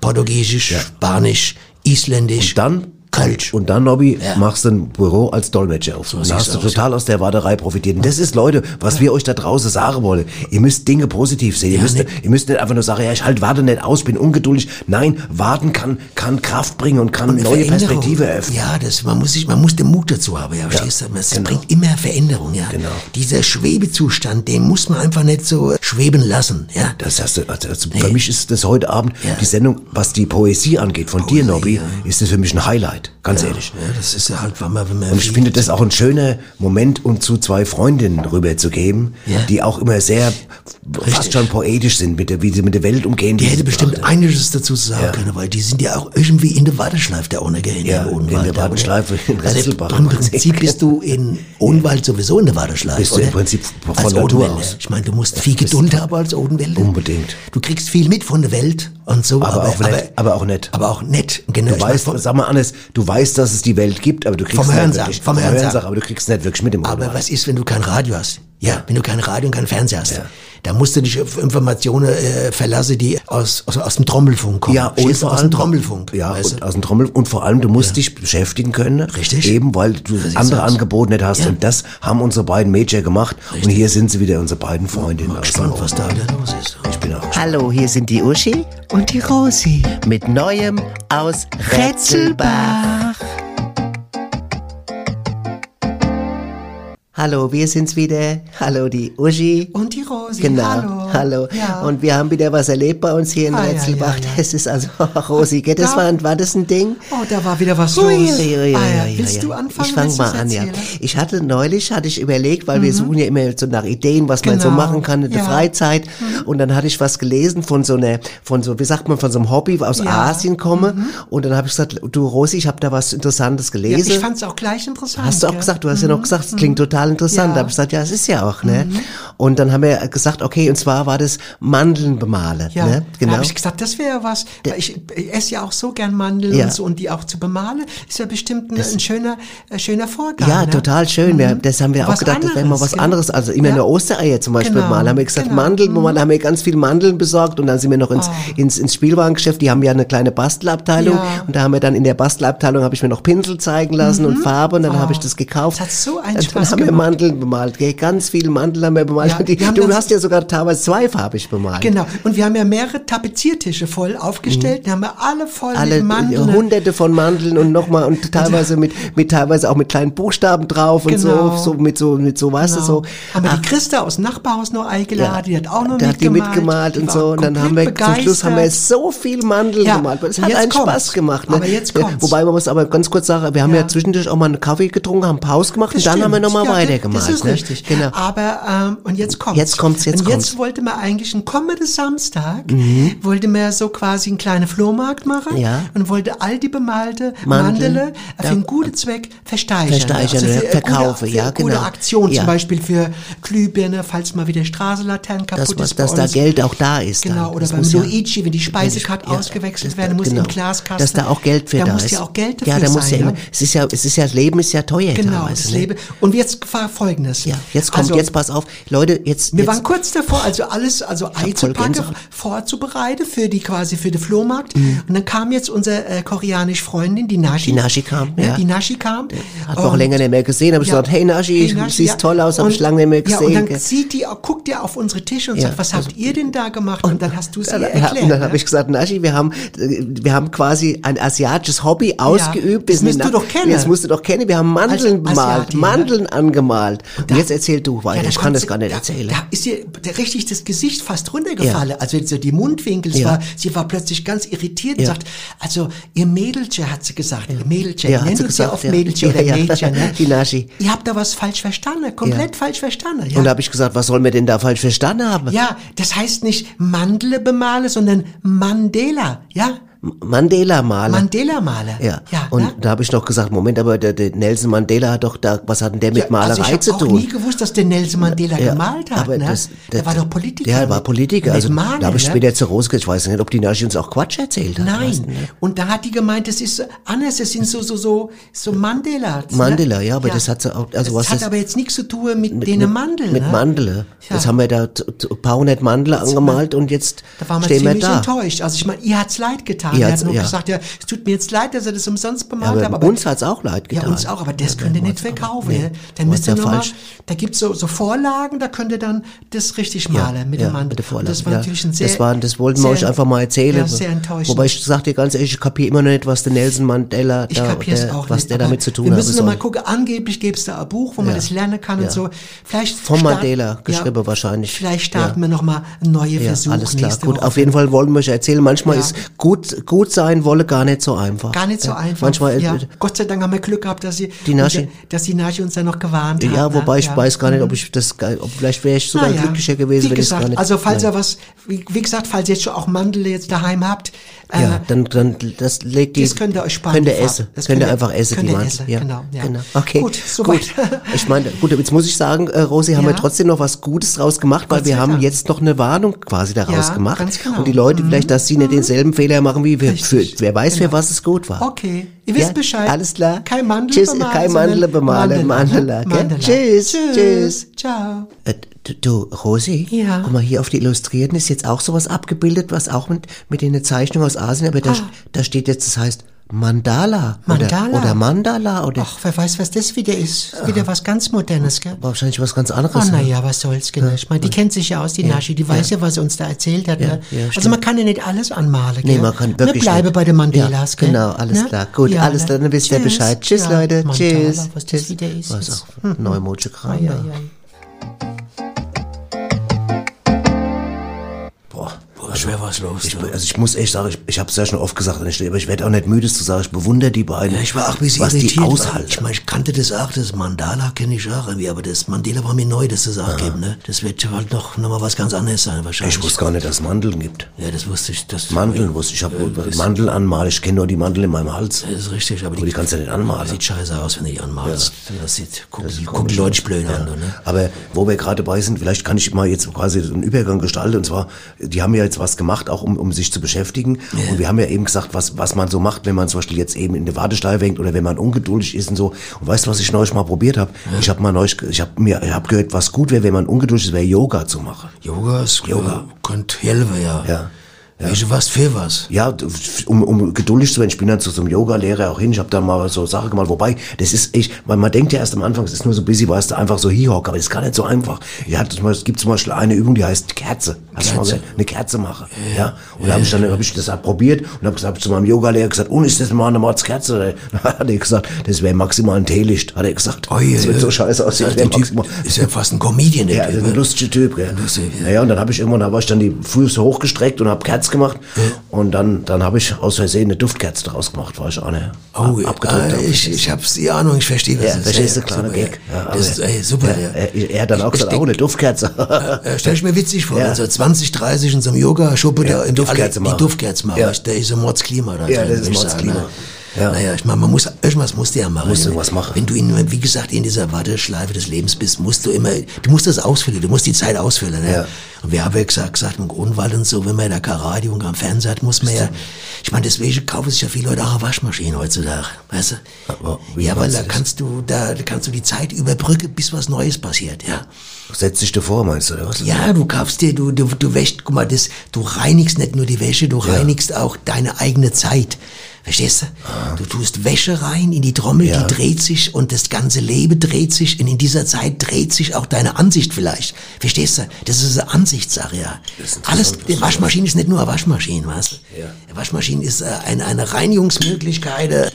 B: Portugiesisch, Spanisch, Isländisch.
A: Und dann
B: Kölsch.
A: Und dann, Nobby,
B: Ja.
A: machst du ein Büro als Dolmetscher auf. und da
B: sieht's
A: hast du total aus der Warterei profitiert. Und das ist, Leute, was wir euch da draußen sagen wollen. Ihr müsst Dinge positiv sehen. ihr, müsst,
B: nicht-
A: ihr müsst nicht einfach nur sagen, ja, ich halt warte nicht aus, bin ungeduldig. Nein, warten kann, kann Kraft bringen und kann
B: Und eine
A: neue. Perspektive eröffnen.
B: Ja, das, man muss sich, man muss den Mut dazu haben, ja, verstehst du? Es
A: genau.
B: bringt immer Veränderung, ja.
A: Genau.
B: Dieser Schwebezustand, den muss man einfach nicht so schweben lassen, ja.
A: Das hast du, also, also für mich ist das heute Abend
B: Ja.
A: die Sendung, was die Poesie angeht, von dir,
B: Poesie,
A: Nobby,
B: ja.
A: ist das für mich ein Highlight. Ganz ehrlich.
B: Ja, das ist ja halt, wenn man, wenn man
A: Und ich finde das auch ein schöner Moment, um zu zwei Freundinnen rüberzugeben,
B: Ja.
A: die auch immer sehr fast schon poetisch sind, mit der, wie sie mit der Welt umgehen.
B: Die
A: sie
B: hätte bestimmt
A: betrachten.
B: einiges dazu zu sagen
A: Ja.
B: können, weil die sind ja auch irgendwie in der Warteschleife der Ohnegehen
A: Ja,
B: im
A: in
B: Odenwald.
A: der
B: da,
A: Warteschleife in Resselbach.
B: Also Im Prinzip bist du in Odenwald sowieso in der Warteschleife,
A: Bist du im Prinzip von
B: als
A: Natur
B: Odenwälder.
A: aus.
B: Ich meine, du musst viel Geduld haben als Odenwälder.
A: Unbedingt.
B: Du kriegst viel mit von der Welt und so,
A: Aber auch nett, aber auch nett.
B: Aber auch nett, genau.
A: Du weißt, sag mal anders, du weißt, dass es die Welt gibt, aber du kriegst
B: Vom Hörensagen,
A: wirklich,
B: vom Hörensagen.
A: aber du kriegst nicht wirklich mit dem
B: Aber
A: Odenwald.
B: was ist, wenn du kein Radio hast? Ja, wenn du kein Radio und kein Fernseher hast. Da musst du dich auf Informationen äh, verlassen, die aus, aus, aus dem Trommelfunk kommen.
A: Ja, und vor
B: aus dem Trommelfunk.
A: Ja, und aus dem Trommel und vor allem du musst dich beschäftigen können,
B: Richtig.
A: eben weil du
B: sieht's
A: andere. Angebote nicht hast
B: Ja.
A: und das haben unsere beiden Major gemacht und hier sind sie wieder unsere beiden Freundinnen.
B: Mal gespannt, was da wieder los ist.
A: Ich bin auch
G: Hallo, hier sind die Uschi
F: Und die Rosi.
G: mit Neuem aus Rätselbach.
A: Hallo, wir sind's wieder. Hallo, die Uschi.
G: Und die Rosi.
A: Genau,
G: Hallo.
A: hallo.
G: Ja.
A: Und wir haben wieder was erlebt bei uns hier in
G: Ah, ja,
A: Rätselbach.
G: ja, ja.
A: Das ist also, Rosi, gell, das
G: Da-
A: war, war das ein Ding?
G: oh, da war wieder was
A: Ui,
G: los.
A: ui, ui,
G: ah, ja. Willst du anfangen?
A: Ich fange
G: Willst
A: mal an, ja. Ich hatte neulich, hatte ich überlegt, weil wir suchen ja immer so nach Ideen, was man so
G: Genau,
A: machen kann in der
G: ja. Mhm.
A: Freizeit. Und dann hatte ich was gelesen von so einer, von so, wie sagt man, von so einem Hobby aus
G: Ja. Mhm.
A: Asien komme. Und dann habe ich gesagt, du Rosi, ich habe da was Interessantes
G: Ja,
A: gelesen.
G: ich fand's auch gleich interessant.
A: Hast du auch gesagt, du hast ja noch gesagt, es klingt total interessant.
G: Ja.
A: Da habe ich gesagt, ja, es ist ja auch, ne? Und dann haben wir gesagt, okay, und zwar war das Mandeln bemalen,
G: Ja,
A: ne?
G: da habe ich gesagt, das wäre was. weil Ich, ich esse ja auch so gern Mandeln
A: Ja.
G: und so und die auch zu bemalen, ist ja bestimmt ein, ein schöner, äh, schöner Vorgang.
A: Ja,
G: ne?
A: total schön. Wir, das haben wir auch
G: Was
A: gedacht, das wäre mal
G: anderes,
A: was
G: genau.
A: anderes. Also immer
G: Ja.
A: eine Ostereier zum Beispiel
G: Genau,
A: mal. Haben wir gesagt,
G: genau.
A: Mandeln, man, haben wir ganz viel Mandeln besorgt und dann sind wir noch ins,
G: Oh.
A: ins, ins Spielwarengeschäft. Die haben ja eine kleine Bastelabteilung
G: Ja.
A: und da haben wir dann in der Bastelabteilung habe ich mir noch Pinsel zeigen lassen und Farbe und dann habe ich das gekauft.
G: Das hat so einen
A: und
G: Spaß gemacht.
A: Mandeln bemalt. Gell? Ganz viele Mandeln haben wir bemalt.
G: Ja,
A: die,
G: wir haben
A: du hast ja sogar teilweise zweifarbig bemalt.
G: Genau. Und wir haben ja mehrere Tapeziertische voll aufgestellt. Die haben wir alle voll
A: Mhm. alle
G: mit Mandeln.
A: hunderte von Mandeln und nochmal und teilweise mit, mit teilweise auch mit kleinen Buchstaben drauf und
G: Genau.
A: so, so mit so, mit so, weißt du, so.
G: Haben wir die Christa aus dem Nachbarhaus noch eingeladen, die hat auch noch
A: da hat die
G: mitgemalt.
A: mitgemalt
G: Die
A: und so. Und dann haben wir, zum Schluss haben wir
G: begeistert.
A: so viel Mandeln
G: Ja,
A: gemalt. Es hat einen
G: kommt's.
A: Spaß gemacht. Ne?
G: Aber jetzt kommt's.
A: Wobei man muss aber ganz kurz sagen, wir haben ja,
G: Ja.
A: zwischendurch auch mal einen Kaffee getrunken, haben Pause gemacht
G: Das
A: und dann haben wir nochmal
G: Ja,
A: weitergemalt.
G: Das ist
A: ne?
G: richtig.
A: Genau.
G: Aber, ähm, und jetzt kommt's.
A: Jetzt kommt's, jetzt
G: und jetzt wollte man eigentlich einen kommenden Samstag, wollte man so quasi einen kleinen Flohmarkt machen
A: Mhm. Ja.
G: und wollte all die bemalte
A: Mandeln.
G: Mandele für
A: Ja.
G: einen guten Zweck versteigern.
A: Versteigern,
G: für,
A: ja,
G: äh,
A: verkaufen,
G: gute, für
A: ja,
G: Gute
A: genau.
G: Aktion,
A: Ja.
G: zum Beispiel für Glühbirne, falls mal wieder Straßenlaternen kaputt
A: Dass,
G: ist
A: dass da. Geld auch da ist.
G: Genau,
A: dann.
G: oder
A: Das
G: beim
A: ja-
G: Luigi, wenn die Speisekarte
A: Ja,
G: ausgewechselt werden muss
A: genau.
G: im Glaskasten.
A: Dass da auch Geld für da,
G: da muss
A: ist.
G: ja auch Geld dafür
A: Ja, da muss ja
G: sein.
A: immer,
G: ne?
A: es ist ja, es ist ja, das Leben ist ja teuer
G: Genau,
A: teilweise,
G: das
A: ne?
G: Leben. Und jetzt war Folgendes.
A: Ja, jetzt kommt,
G: Also,
A: jetzt pass auf, Leute, jetzt,
G: Wir
A: jetzt
G: waren kurz davor, also alles, also Ei zu packen, vorzubereiten für die quasi für den Flohmarkt. Und dann kam jetzt unsere äh, koreanische Freundin, die Nashi.
A: Mhm. Die Nashi kam, ja.
G: Die Nashi kam.
A: hat noch
G: Und-
A: länger nicht mehr gesehen, habe ich
G: Ja.
A: gesagt, hey Nashi,
G: Hey, Nashi,
A: siehst
G: ja.
A: toll aus, habe ich lange nicht mehr
G: Ja,
A: gesehen.
G: und dann sieht die, guckt ihr auf unsere Tische und
A: Ja,
G: sagt, was habt ihr denn da gemacht? Und dann hast du sie
A: Ja,
G: erklärt.
A: und dann
G: ne?
A: habe ich gesagt, Nashi, wir haben, wir haben quasi ein asiatisches Hobby ausgeübt.
G: das musst du doch kennen.
A: Das musst du doch kennen. Wir haben Mandeln
G: Als
A: bemalt,
G: Asiati, ne?
A: Angemalt. Und, jetzt erzähl du weiter.
G: da
A: ich kann das gar nicht
G: da,
A: erzählen.
G: Da ist ihr der- richtig das Gesicht fast runtergefallen. Also so die Mundwinkel,
A: Ja.
G: war, sie war plötzlich ganz irritiert und
A: Ja.
G: sagt, also ihr Mädelchen, hat sie gesagt, ihr Mädelchen,
A: Ja,
G: nennt
A: sie
G: uns ja
A: gesagt,
G: oft
A: ja.
G: Mädelchen
A: Ja,
G: oder
A: ja.
G: Mädchen. Ne?
A: Die Naschi.
G: Ihr habt da was falsch verstanden, komplett falsch verstanden. Ja.
A: Und da habe ich gesagt, was sollen wir denn da falsch verstanden haben?
G: ja, das heißt nicht Mandele bemale, sondern Mandela, ja?
A: Mandela malen.
G: Mandela male.
A: ja.
G: ja
A: und
G: ne?
A: da habe ich noch gesagt, Moment, aber der, der Nelson Mandela hat doch da, was hat denn der mit
G: Ja,
A: Malerei
G: also ich hab
A: zu tun?
G: nie gewusst, dass der Nelson Mandela
A: Ja,
G: gemalt hat.
A: aber
G: ne?
A: das-
G: der
A: das-
G: war doch Politiker.
A: Ja, er war
G: mit-
A: Politiker.
G: mit
A: Also
G: Malen,
A: da habe ich
G: ne?
A: später zur Rose, ich weiß nicht, ob die Nashi uns auch Quatsch erzählt hat.
G: Nein.
A: weißt ne?
G: Und da hat die gemeint, das ist anders, das sind so, so, so, so Mandela.
A: Mandela, ja, aber das hat auch, also
G: das
A: was
G: hat
A: das,
G: aber jetzt nichts zu tun mit, denen Mandeln.
A: Mit
G: ne?
A: Mandele. Jetzt haben wir da ein paar hundert Mandel angemalt und jetzt
G: Da waren wir
A: stehen wir
G: ziemlich
A: da.
G: enttäuscht. Also ich meine, ihr hat's leid getan.
A: Ihr hat's-
G: hat nur
A: ja.
G: gesagt, ja, es tut mir jetzt leid, dass ihr das umsonst
A: Ja,
G: bemalt habt.
A: aber uns hat's auch leid
G: Ja,
A: getan.
G: uns auch, aber das könnt ihr nicht verkaufen.
A: Nee,
G: ne? Dann müsst ihr
A: ja
G: nochmal,
A: falsch-
G: da gibt's so, so Vorlagen, da könnt ihr dann das richtig malen mit
A: ja,
G: dem Mann.
A: mit der Vorlage.
G: Das war
A: ja.
G: natürlich ein sehr,
A: das, war, das wollten wir euch einfach mal erzählen.
G: Ja, sehr enttäuschend.
A: Wobei ich sag dir ganz ehrlich, ich kapiere immer noch nicht, was der Nelson Mandela
G: Ich
A: da, der,
G: auch
A: was
G: nicht.
A: der
G: aber
A: damit zu tun
G: Wir
A: hat.
G: müssen noch mal gucken, angeblich gäbe es da ein Buch, wo man
A: Ja.
G: das lernen kann
A: Ja.
G: und so. Vielleicht
A: Vom
G: start-
A: Mandela geschrieben wahrscheinlich.
G: Vielleicht starten
A: Ja.
G: wir noch mal einen neuen
A: Ja,
G: Versuch
A: alles klar. Gut, auf jeden Fall wollen wir euch erzählen. Manchmal
G: Ja.
A: ist gut, gut sein wolle gar nicht so einfach.
G: Gar nicht so
A: ja.
G: einfach.
A: Manchmal,
G: ja.
A: äh,
G: Gott sei Dank haben wir Glück gehabt, dass sie
A: Die Naschi-
G: dass die Naschi uns dann noch gewarnt hat.
A: ja,
G: ne?
A: wobei ich
G: Ja.
A: weiß gar nicht, ob ich das, ob, vielleicht wäre ich sogar glücklicher gewesen,
G: wie
A: wenn ich gar nicht.
G: Also falls
A: Nein.
G: ihr was, wie, wie gesagt, falls ihr jetzt schon auch Mandel jetzt daheim habt, äh,
A: ja, dann, dann, das legt die,
G: das könnt ihr euch sparen,
A: Könnt ihr essen.
G: Das
A: könnt ihr einfach essen,
G: könnt
A: die Mandel.
G: essen,
A: Ja,
G: genau, ja.
A: Okay,
G: Gut, soweit.
A: Ich meine, gut, jetzt muss ich sagen, äh, Rosi, haben
G: Ja.
A: wir trotzdem noch was Gutes draus gemacht, weil wir haben jetzt noch eine Warnung quasi daraus
G: Ja,
A: gemacht.
G: ganz genau.
A: Und die Leute, vielleicht, dass sie nicht denselben Fehler machen wie wir. Für, wer weiß, für
G: genau.
A: was es gut war.
G: Okay, ihr wisst
A: Ja,
G: Bescheid.
A: Alles klar.
G: Kein Mandel
A: Tschüss,
G: bemalen,
A: kein Mandel bemalen, Mandela?
G: Mandela.
A: Tschüss, tschüss.
G: Ciao.
A: Äh, du, du, Rosi?
G: Ja.
A: Guck mal, hier auf die Illustrierten ist jetzt auch sowas abgebildet, was auch mit, mit den Zeichnungen aus Asien, aber da,
G: Ah.
A: da steht jetzt, das heißt
G: Mandala.
C: Mandala?
G: Oder, oder Mandala oder
C: Ach, wer weiß, was das wieder ist. Wieder was ganz Modernes, gell?
G: wahrscheinlich was ganz
C: Oh,
G: anderes. ne?
C: naja, was soll's, genau. Ich meine, die kennt sich ja aus, die Naschi, die weiß ja, was sie uns da erzählt hat. Ne?
G: ja,
C: also
G: stimmt.
C: man kann ja nicht alles anmalen,
G: Nee,
C: gell?
G: man kann wirklich
C: Wir bleiben
G: nicht.
C: bei den Mandelas,
G: ja,
C: gell?
G: Genau, alles
C: Ne?
G: klar. Gut,
C: Ja,
G: alles
C: ne?
G: klar, dann wisst ihr
C: Tschüss.
G: Bescheid. Tschüss,
C: Ja,
G: Leute.
C: Mandala,
G: Tschüss.
C: was das wieder ist.
G: Was auch neumodische Kram.
C: Ei,
G: da.
C: ei,
A: Boah,
B: schwer was los.
A: Ich,
B: du.
A: also ich muss echt sagen, ich, ich habe es ja schon oft gesagt, an aber ich werde auch nicht müde es zu sagen, ich bewundere die beiden,
B: Ja, ich war auch ein bisschen
A: was
B: irritiert.
A: die aushalten.
B: Ich meine, ich kannte das auch, das Mandala kenne ich auch irgendwie, aber das Mandela war mir neu, dass das auch gibt, ne? Das wird halt noch, noch mal was ganz anderes sein, wahrscheinlich.
A: Ich wusste gar nicht, dass es Mandeln gibt.
B: ja, das wusste ich. Das,
A: Mandeln wusste ich. Ich habe Mandeln anmalen, ich kenne nur die Mandeln in meinem Hals.
B: Das ist richtig, aber,
A: Aber die kannst du nicht anmalen.
B: Sieht scheiße aus, wenn du die anmalst. Das sieht, guck, die, guck die Leute blöd an, du, ne?
A: Aber wo wir gerade dabei sind, vielleicht kann ich mal jetzt quasi einen Übergang gestalten. Und zwar, die haben ja jetzt was gemacht, auch um, um sich zu beschäftigen. Und wir haben ja eben gesagt, was, was man so macht, wenn man zum Beispiel jetzt eben in der Warteschleife hängt oder wenn man ungeduldig ist und so. Und weißt du, was ich neulich mal probiert habe? Ich habe mal neulich, ich habe mir, ich habe gehört, was gut wäre, wenn man ungeduldig ist, wäre Yoga zu machen.
B: Yoga ist, Yoga. könnte helfen, ja.
A: Ja.
B: Weißt du was, für was?
A: Ja, um, um geduldig zu werden. Ich bin dann zu so einem Yoga-Lehrer auch hin. Ich habe da mal so Sachen gemacht. Wobei, das ist echt, man, man denkt ja erst am Anfang, es ist nur so busy, weißt du, einfach so hier aber das ist gar nicht so einfach. Ja, es gibt zum Beispiel eine Übung, die heißt Kerze. Hast du mal
B: Kerze.
A: gehört? Eine Kerze machen. Ja. Und da habe ich dann hab ich das auch probiert und habe hab zu meinem Yoga-Lehrer gesagt, und ist das mal eine Mordskerze? Dann hat er gesagt, das wäre maximal ein Teelicht, hat er gesagt.
B: Oh, je,
A: das wird so scheiße aussehen.
B: Ja, Typ
A: maximal-
B: ist ja fast ein Comedian, der
A: ja,
B: Typ.
A: ein lustiger Typ, gell?
B: Lustig, ja.
A: Naja, und dann habe ich irgendwann, da war ich dann die Füße hochgestreckt und habe Kerz gemacht. Und dann, dann habe ich aus Versehen eine Duftkerze daraus gemacht, war ich auch ne,
B: Oh,
A: abgedrückt.
B: ah,
A: hab.
B: ich, ich hab's die Ahnung, ich verstehe, was
A: ja,
B: das
A: verstehst du,
B: Ja,
A: kleiner
B: super,
A: Gag.
B: Ja. Das ist, ey, super, ja.
A: Er, er hat dann auch
B: Ich
A: gesagt,
B: denk-
A: oh, eine Duftkerze.
B: Äh, stell ich mir witzig vor,
A: Ja.
B: also 20, 30 in so einem Yoga-Schuppe,
A: Ja,
B: da
A: Duftkerze
B: die. Duftkerze machen.
A: Ja.
B: Da ist so Mordsklima da
A: Ja, das ist
B: ich
A: Mordsklima. Ja.
B: Naja, ich meine, man muss, irgendwas musst du ja machen.
A: Musst du irgendwas machen.
B: Wenn du in, wie gesagt, in dieser Warteschleife des Lebens bist, musst du immer, du musst das ausfüllen, du musst die Zeit ausfüllen, ne?
A: Ja.
B: Und wir haben ja gesagt, gesagt, im Grundwald und so, wenn man da kein Radio und kein Fernseher hat, muss man ja, ich meine, deswegen kaufen sich ja viele Leute auch eine Waschmaschine heutzutage, weißt du?
A: Aber
B: ja, weil da kannst du, da kannst du die Zeit überbrücken, bis was Neues passiert, ja.
A: Setz dich davor, meinst du, oder was?
B: Ja, du kaufst dir, du, du, du wäschst, guck mal, das, du reinigst nicht nur die Wäsche, du reinigst auch deine eigene Zeit. Verstehst du? Du tust Wäsche rein in die Trommel,
A: Ja.
B: die dreht sich und das ganze Leben dreht sich und in dieser Zeit dreht sich auch deine Ansicht vielleicht. Verstehst du? Das ist eine Ansichtssache, ja. Alles, die Waschmaschine ist nicht nur eine Waschmaschine, weißt du?
A: Ja.
B: Eine Waschmaschine ist äh, eine, eine Reinigungsmöglichkeit äh,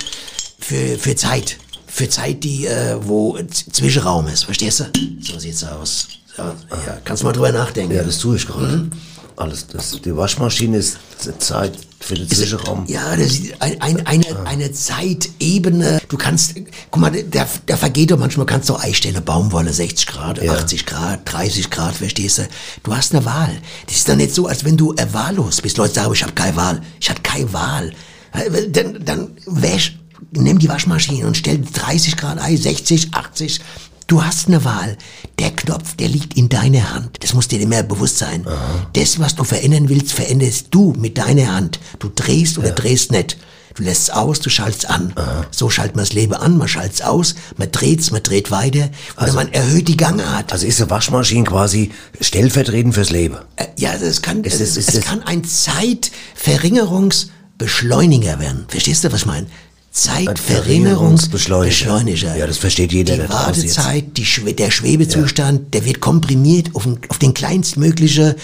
B: für, für Zeit. Für Zeit, die, äh, wo Zwischenraum ist. Verstehst du? So sieht's aus. So, ja, kannst du mal drüber nachdenken.
A: Ja, das tue ich gerade. Alles, das, die Waschmaschine ist Zeit für den Zwischenraum.
B: Ja, das ist ein, ein, eine, eine Zeitebene. Du kannst, guck mal, da, da vergeht doch manchmal, kannst du Eistelle, Baumwolle, 60 Grad,
A: Ja.
B: 80 Grad, 30 Grad, verstehst du? Du hast eine Wahl. Das ist doch nicht so, als wenn du äh, wahllos bist. Leute sagen, ich habe keine Wahl. Ich hatte keine Wahl. Dann, dann wäsch, nimm die Waschmaschine und stell 30 Grad ein, 60, 80. Du hast eine Wahl. Der Knopf, der liegt in deiner Hand. Das muss dir immer bewusst sein. Das, was du verändern willst, veränderst du mit deiner Hand. Du drehst oder drehst nicht. Du lässt es aus, du schaltest an. So schaltet man das Leben an, man schaltet es aus, man dreht's, man dreht weiter. Oder man erhöht die Gangart.
A: Also ist eine Waschmaschine quasi stellvertretend fürs Leben.
B: Äh, ja, es kann,
A: Ist
B: es,
A: ist
B: es
A: es-
B: kann ein Zeitverringerungsbeschleuniger werden. Verstehst du, was ich meine? Zeitverringerungsbeschleuniger.
A: Ja, das versteht jeder,
B: Die. Wartezeit, die Schwe der Schwebezustand, der wird komprimiert auf den, auf den kleinstmögliche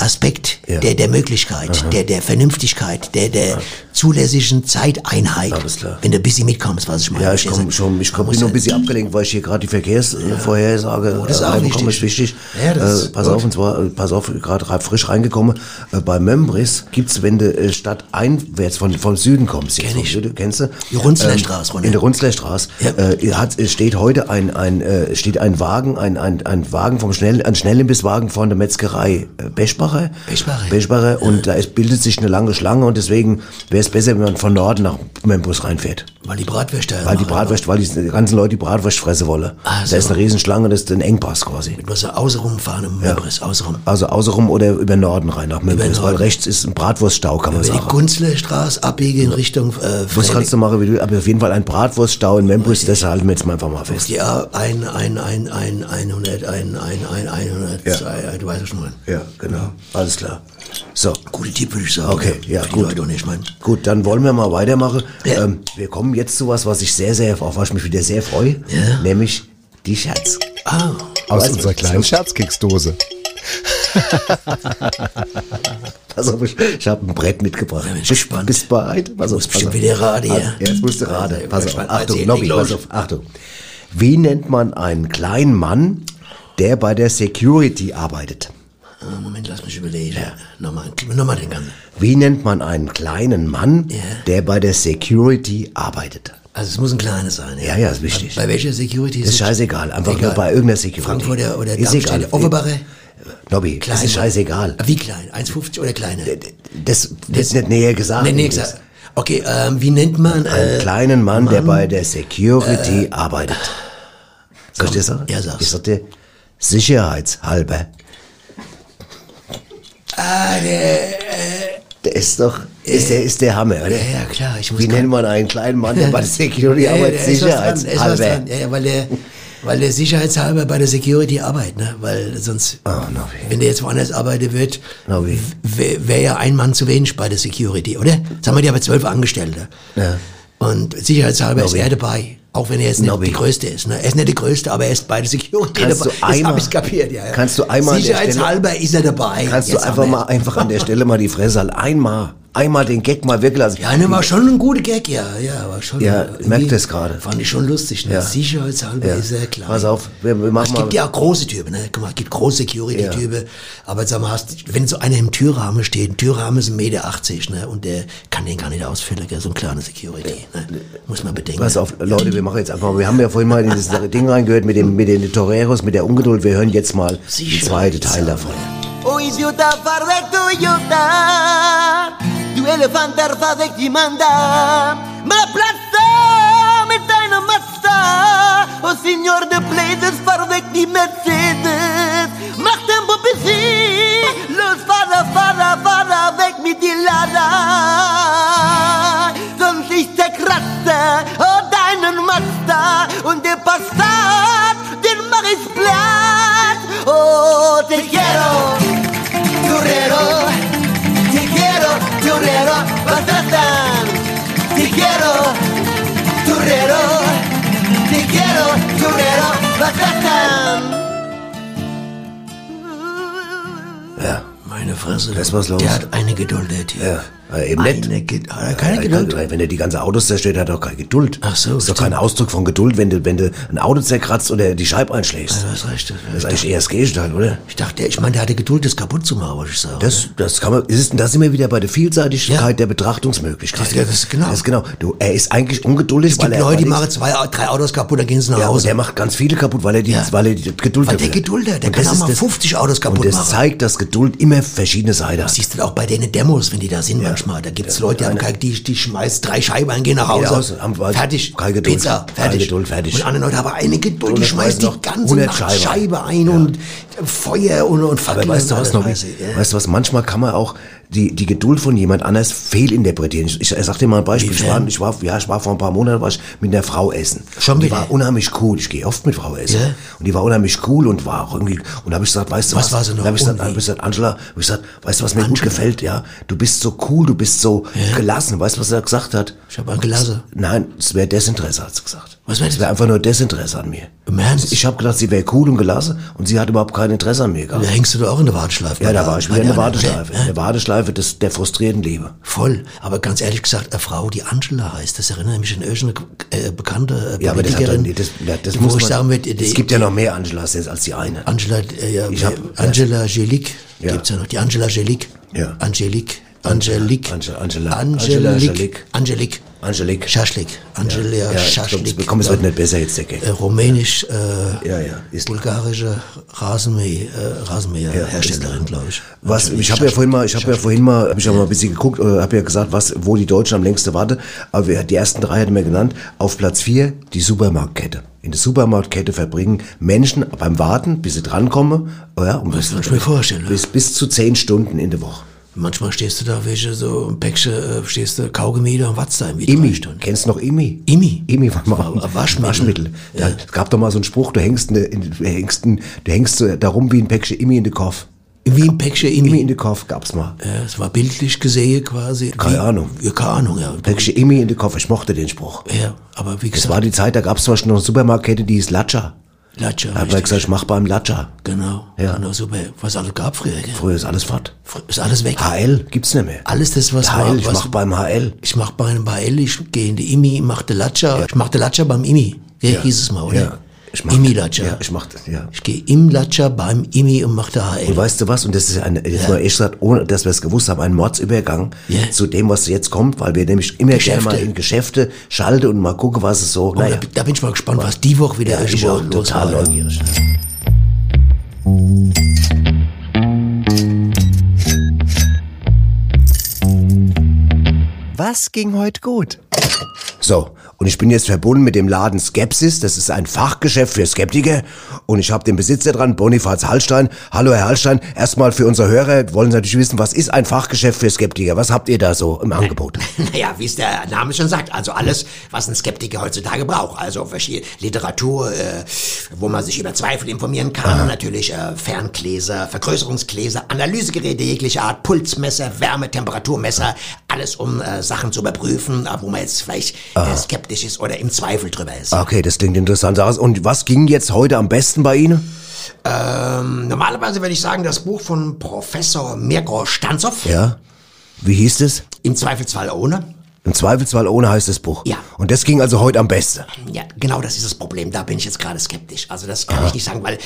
B: Aspekt
A: Ja.
B: der, der Möglichkeit, der, der Vernünftigkeit, der, der zulässigen Zeiteinheit.
A: Alles klar.
B: Wenn du ein bisschen mitkommst, was ich meine.
A: Ja, ich
B: Verstehst du?
A: komm schon, ich komm,
B: Man
A: bin
B: muss
A: noch ein
B: ja-
A: bisschen abgelenkt, weil ich hier gerade die Verkehrsvorhersage
B: Oh, das
A: äh, reinbekomme, ist
B: wichtig. Ja, das
A: äh,
B: ist
A: pass
B: gut.
A: auf, und zwar, äh, pass auf, gerade frisch reingekommen, äh, bei Membris gibt's, wenn du äh, statt einwärts von, vom Süden kommst,
B: Kenn ich.
A: Süden, kennst du?
B: Die Runzlerstraße runter.
A: In der Runzlerstraße
B: Ja.
A: äh, hat, es steht heute ein, ein, äh, steht ein Wagen, ein, ein, ein Wagen vom Schnell, ein Schnellimbisswagen von der Metzgerei äh, Beschbacher.
B: Beschbacher.
A: Beschbacher und da ist, bildet sich eine lange Schlange und deswegen wäre es besser, wenn man von Norden nach Membris reinfährt.
B: Weil die Bratwürste.
A: Weil die. Bratwurst, weil die ganzen Leute die Bratwurst fressen wollen.
B: Ah,
A: Da ist eine Riesenschlange, das ist ein Engpass quasi.
B: Du musst so außenrum fahren im Möbris, außenrum.
A: Also außerrum oder über Norden rein nach Memphis, weil rechts ist ein Bratwurststau, kann man
B: Über die
A: sagen.
B: Kunstlerstraße abbiegen in Richtung äh,
A: Das kannst du machen, wie du, aber auf jeden Fall ein Bratwurststau in Memphis, das halten wir jetzt mal einfach mal fest.
B: Ja, ein, ein, ein, ein, 100, ein, ein, ein, 100,
A: Ja.
B: zwei, du weißt schon mal.
A: Ja, genau. Ja, alles klar. So,
B: Guter Tipp, würde ich sagen.
A: okay, ja,
B: die
A: gut.
B: Leute nicht, ich mein.
A: Gut, dann wollen wir mal weitermachen.
B: Ja.
A: Ähm, wir kommen jetzt zu was, was ich sehr, sehr, auf was ich mich wieder sehr freue,
B: Ja.
A: nämlich die Scherz.
B: Ah,
H: Aus
A: Weißt
H: unserer kleinen Scherzkeksdose.
A: Pass auf, ich, ich habe ein Brett mitgebracht.
B: bin
A: bist,
B: gespannt.
A: bist du bereit? Pass
B: muss
A: pass
B: bestimmt wieder raten,
A: Ah,
B: ja.
A: Jetzt musst du raten. Pass auf. Achtung,
B: leg
A: pass auf, Achtung. Wie nennt man einen kleinen Mann, der bei der Security arbeitet?
B: Ah, Moment, lass mich überlegen. Nochmal, nochmal den ganzen.
A: Wie nennt man einen kleinen Mann,
B: Ja.
A: der bei der Security arbeitet?
B: Also es muss ein kleines sein.
A: Ja, ja, ist wichtig.
B: Bei welcher Security
A: Das ist scheißegal, einfach nur bei irgendeiner Security.
B: Frankfurter oder
A: Ist egal.
B: Offenbacher?
A: Nobby, das ist scheißegal.
B: Wie klein? 1,50 oder kleiner?
A: Das wird nicht näher gesagt.
B: Nee, nee, gesagt. Okay, ähm, wie nennt man...
A: Einen
B: Äh,
A: kleinen Mann, der bei der Security arbeitet. Soll ich dir sagen?
B: Ja, sag's.
A: Ich sagte, sicherheitshalber.
B: Ah, der...
A: Der ist doch, ist der, ist der Hammer, oder?
B: Ja, ja, klar. Ich muss
A: Wie nennt man einen kleinen Mann, der bei der Security
B: Ja,
A: arbeitet? Sicherheitshalber.
B: Ja, ja, weil der, weil der sicherheitshalber bei der Security arbeitet, ne? Weil sonst,
A: Oh,
B: wenn der jetzt woanders arbeiten wird, wäre wär ja ein Mann zu wenig bei der Security, oder? Jetzt haben wir ja aber zwölf Angestellte.
A: Ja.
B: Und sicherheitshalber ist
A: Nobby.
B: er dabei. Auch wenn er jetzt nicht
A: Nobby.
B: die Größte ist. Ne? Er ist nicht der Größte, aber er ist bei der Security
A: Kannst
B: dabei.
A: du einmal-
B: hab ich's kapiert, ja, ja.
A: kannst du einmal der Stelle-
B: Sicherheitshalber ist er dabei.
A: Kannst du einfach mal, einfach an der Stelle mal die Fresse. Einmal, einmal den Gag mal wirklich lassen.
B: Ja, ne, war schon ein guter Gag, ja, ja, war schon.
A: Ja, merkt das gerade.
B: Fand ich schon lustig, ne?
A: Ja.
B: Sicherheitshalber
A: Ja.
B: ist er klar.
A: Pass auf, wir- wir machen
B: Es gibt
A: mal-
B: ja auch große Typen, ne? Guck mal, es gibt große Security-Typen, aber sag mal, hast, wenn so einer im Türrahmen steht, ein Türrahmen ist 1,80 Meter, ne? Und der kann den gar nicht ausfüllen, gell? so ein kleiner Security, ne? Muss man bedenken.
A: Pass auf, Leute, wir machen jetzt einfach mal. Wir haben ja vorhin mal dieses Ding reingehört mit, dem, mit den Toreros, mit der Ungeduld. Wir hören jetzt mal den zweiten Teil davon.
D: O idiota farde Toyota Du Elefanter farde Kimanda Ma plaza mit deiner Mazda O Signor de Blades farde die Mercedes. Mach tempo busy Los fahrer, fahrer, fahrer weg mit die Lada Sonst ich zerkratze oh deinen Mazda Und der Passat, den mach ich platt Oh, te quiero churrero, batatan. Te quiero, churrero, te quiero, churrero, batatan.
A: Ja,
B: Meine Fresse.
A: Da ist was los.
B: Der hat eine Geduld, der Typ.
A: ja. Äh, eben nicht.
B: Eine Geduld. Hat er keine
A: Ja,
B: Geduld?
A: kann- Wenn er die ganze Autos zerstört, hat er doch keine Geduld.
B: Ach so,
A: Das ist doch
B: stimmt.
A: kein Ausdruck von Geduld, wenn du, wenn du ein Auto zerkratzt oder die Scheibe einschlägst.
B: Du hast recht.
A: Das ist eigentlich eher das Gegenteil, oder?
B: Ich dachte, ich meine, der hatte Geduld, das kaputt zu machen, wollte ich sagen.
A: Das, das kann man, ist, da sind wir wieder bei der Vielseitigkeit der Betrachtungsmöglichkeiten.
B: Das- das ist genau.
A: Das ist genau. Du, er ist eigentlich ungeduldig,
B: es gibt
A: weil er
B: Leute, die machen zwei, drei Autos kaputt, dann gehen sie nach
A: Ja, und
B: Hause.
A: der macht ganz viele kaputt, weil er die,
B: Ja.
A: weil er die Geduld
B: Weil der
A: dafür hat.
B: Der
A: Und
B: kann
A: das
B: auch
A: ist
B: mal
A: das-
B: 50 Autos kaputt
A: Und das
B: machen.
A: zeigt, dass Geduld immer verschiedene Seiten hat.
B: Siehst du auch bei den Demos, wenn die da sind manchmal. Da gibt's Leute, die, haben keine, die, die schmeißen drei Scheiben ein, gehen nach Hause.
A: Wir-
B: fertig.
A: keine Geduld.
B: Pizza, fertig.
A: Geduld, fertig.
B: Und andere Leute haben eine Geduld,
A: Und
B: die
A: weiß
B: die
A: noch
B: ganze
A: 100
B: Nacht Scheibe ein und Feuer und, und
A: Aber
B: Fackeln
A: weißt du was,
B: weiß ich, ja.
A: Weißt du was, manchmal kann man auch die, die Geduld von jemand anders fehlinterpretieren. Ich, ich, ich sag dir mal ein Beispiel. Ich war, ich war, ja, ich war vor ein paar Monaten war ich mit einer Frau essen.
B: Schon
A: die war unheimlich cool. Ich gehe oft mit Frau essen.
B: Ja?
A: Und die war unheimlich cool und war auch irgendwie, und da habe ich gesagt, weißt du
B: Was
A: was?
B: war sie noch?
A: Da hab ich gesagt, hab ich gesagt, Angela, hab ich gesagt, weißt du, was mir gut
B: Angela?
A: gefällt, ja? Du bist so cool, du bist so gelassen. Weißt du, was er gesagt hat?
B: Ich habe angelassen.
A: Nein, es wäre Desinteresse, hat sie gesagt.
B: Was wär
A: Es
B: das?
A: wäre einfach nur Desinteresse an mir.
B: Im Ernst?
A: Ich habe gedacht, sie wäre cool und gelassen und sie hat überhaupt kein Interesse an mir gehabt.
B: Da hängst du doch auch in der Warteschleife.
A: Ja, da war ich wieder in der Warteschleife.
B: anderen,
A: In der Warteschleife des, der frustrierten Liebe.
B: Voll. Aber ganz ehrlich gesagt, eine Frau, die Angela heißt, das erinnert mich an irgendeine äh, bekannte äh,
A: Ja, aber das, hat das, das, das
B: die,
A: muss
B: ich
A: man,
B: sagen
A: es gibt ja noch mehr Angelas jetzt als die eine.
B: Angela, äh, ja,
A: Ich hab-
B: Angela Angelique
A: Ja.
B: gibt's ja noch. Die Angela Angelique.
A: Ja.
B: Angelique. Angelique.
A: Ange- Angela- Angela
B: Angelique.
A: Angelique.
B: Angelique.
A: Angelique.
B: Schaschlik. Angelia
A: Ja,
B: Schaschlik.
A: komm, es wird nicht besser jetzt, der Gag.
B: Äh, Rumänisch, äh,
A: Ja, ja, ist-
B: bulgarische Rasenmäh, äh, Rasenmäher-Herstellerin, glaube ich.
A: Was, ich habe ja vorhin mal, ich habe ja vorhin mal, habe ich ja mal ein bisschen geguckt, äh, habe ja gesagt, was, wo die Deutschen am längsten warten. Aber wir, die ersten drei hatten wir genannt. Auf Platz vier die Supermarktkette. In der Supermarktkette verbringen Menschen beim Warten, bis sie drankommen, oh ja, um
B: Das kann ich mir vorstellen, ja.
A: bis, bis zu zehn Stunden in der Woche.
B: Manchmal stehst du da, welche so ein Päckchen, äh, stehst du Kaugummi da und watzt da irgendwie
A: Imi, kennst du noch Imi?
B: Imi?
A: Imi war mal
B: War- Waschmittel.
A: Waschmittel. Da, Es gab doch mal so einen Spruch, du hängst, ne, du hängst, du hängst so darum wie ein Päckchen Imi in den Kopf.
B: Wie ein Päckchen
A: Immi
B: Imi.
A: in den Kopf gab's mal.
B: Ja, es war bildlich gesehen quasi.
A: Keine
B: Wie-
A: Ahnung.
B: Ja, keine Ahnung, ja.
A: Päckchen Immi in den Kopf, ich mochte den Spruch.
B: Ja, aber wie gesagt,
A: war die Zeit, da gab's zum Beispiel noch eine Supermarktkette, die hieß Latscher.
B: Latscher,
A: man
B: richtig.
A: gesagt, ich mach beim Latscher.
B: Genau,
A: Ja.
B: genau, super. Was alles gab früher, gell?
A: Früher ist alles fort.
B: Ist alles weg.
A: HL gibt's nicht mehr.
B: Alles das, was war.
A: HL, ich
B: was,
A: mach beim HL.
B: Ich mach beim HL, ich gehe in die Imi, mach den Latscher. Ich mach den Latscher beim Imi. Gell,
A: Ja.
B: hieß es mal, oder?
A: Ja. Ich mach-
B: Imi-Latscher.
A: Ja, ich mach das, ja.
B: Ich gehe im Latscher beim Imi und mach der HL.
A: Und weißt du was? Und das ist eine, jetzt mal ehrlich gesagt, ohne dass wir es gewusst haben, ein Mordsübergang
B: Ja.
A: zu dem, was jetzt kommt, weil wir nämlich immer gerne mal in Geschäfte schalten und mal gucken, was es so,
B: Oh,
A: naja.
B: da, da bin ich mal gespannt, was die Woche wieder
A: Ja, ich
B: irgendwo
A: auch
B: los
A: total
B: war.
A: neugierig.
G: Was ging heute gut?
A: So, und ich bin jetzt verbunden mit dem Laden Skepsis. Das ist ein Fachgeschäft für Skeptiker. Und ich habe den Besitzer dran, Bonifaz Hallstein. Hallo, Herr Hallstein. Erstmal für unsere Hörer wollen Sie natürlich wissen, was ist ein Fachgeschäft für Skeptiker? Was habt ihr da so im Angebot?
C: Naja, wie es der Name schon sagt, also alles, was ein Skeptiker heutzutage braucht. Also verschiedene Literatur, äh, wo man sich über Zweifel informieren kann, natürlich äh, Ferngläser, Vergrößerungsgläser, Analysegeräte jeglicher Art, Pulsmesser, Wärme, Temperaturmesser, alles um äh, Sachen zu überprüfen, äh, wo man jetzt vielleicht äh, skeptisch ist oder im Zweifel drüber ist.
A: Okay, das klingt interessant aus. Und was ging jetzt heute am besten bei Ihnen?
C: Ähm, normalerweise würde ich sagen, das Buch von Professor Mirko Stanzow,
A: Ja? Wie hieß es?
C: im Zweifelsfall ohne.
A: Im Zweifelsfall ohne heißt das Buch.
C: Ja.
A: Und das ging also heute am besten.
C: Ja, genau das ist das Problem. Da bin ich jetzt gerade skeptisch. Also das kann ich nicht sagen, weil, äh,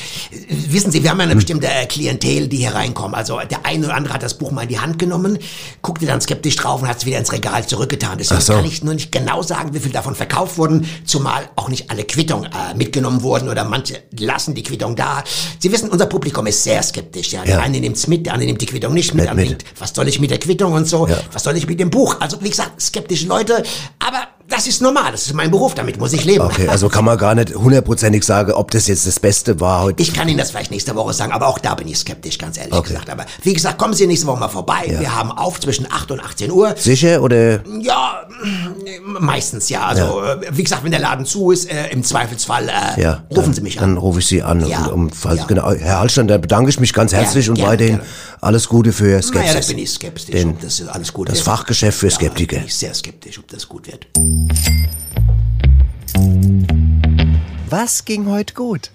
C: wissen Sie, wir haben ja eine bestimmte äh, Klientel, die hier reinkommen. Also der eine oder andere hat das Buch mal in die Hand genommen, guckte dann skeptisch drauf und hat es wieder ins Regal zurückgetan. Deswegen
A: so.
C: kann ich nur nicht genau sagen, wie viel davon verkauft wurden, zumal auch nicht alle Quittungen äh, mitgenommen wurden oder manche lassen die Quittung da. Sie wissen, unser Publikum ist sehr skeptisch. Ja, der
A: Ja.
C: eine nimmt's mit, der andere nimmt die Quittung nicht mit.
A: Nicht mit.
C: denkt, was soll ich mit der Quittung und so?
A: Ja.
C: Was soll ich mit dem Buch? Also wie gesagt, skeptische Leute, aber das ist normal, das ist mein Beruf, damit muss ich leben.
A: Okay, also kann man gar nicht hundertprozentig sagen, ob das jetzt das Beste war heute.
C: Ich kann Ihnen das vielleicht nächste Woche sagen, aber auch da bin ich skeptisch, ganz ehrlich
A: Okay.
C: gesagt. Aber wie gesagt, kommen Sie nächste Woche mal vorbei. Wir haben auf zwischen 8 und 18 Uhr.
A: Sicher oder?
C: Ja, meistens ja. Also, äh, wie gesagt, wenn der Laden zu ist, äh, im Zweifelsfall äh,
A: Ja.
C: rufen
A: dann,
C: Sie mich
A: Dann
C: an.
A: rufe ich Sie an.
C: Ja.
A: Um,
C: Ja.
A: genau, Herr Hallstein, da bedanke ich mich ganz herzlich und weiterhin alles Gute für Skepsis.
C: Naja, da bin ich skeptisch,
A: Den,
C: das alles gut
A: das
C: wird.
A: Fachgeschäft für Skeptiker.
C: Ja, bin ich sehr skeptisch, ob das gut wird.
G: Was ging heute gut?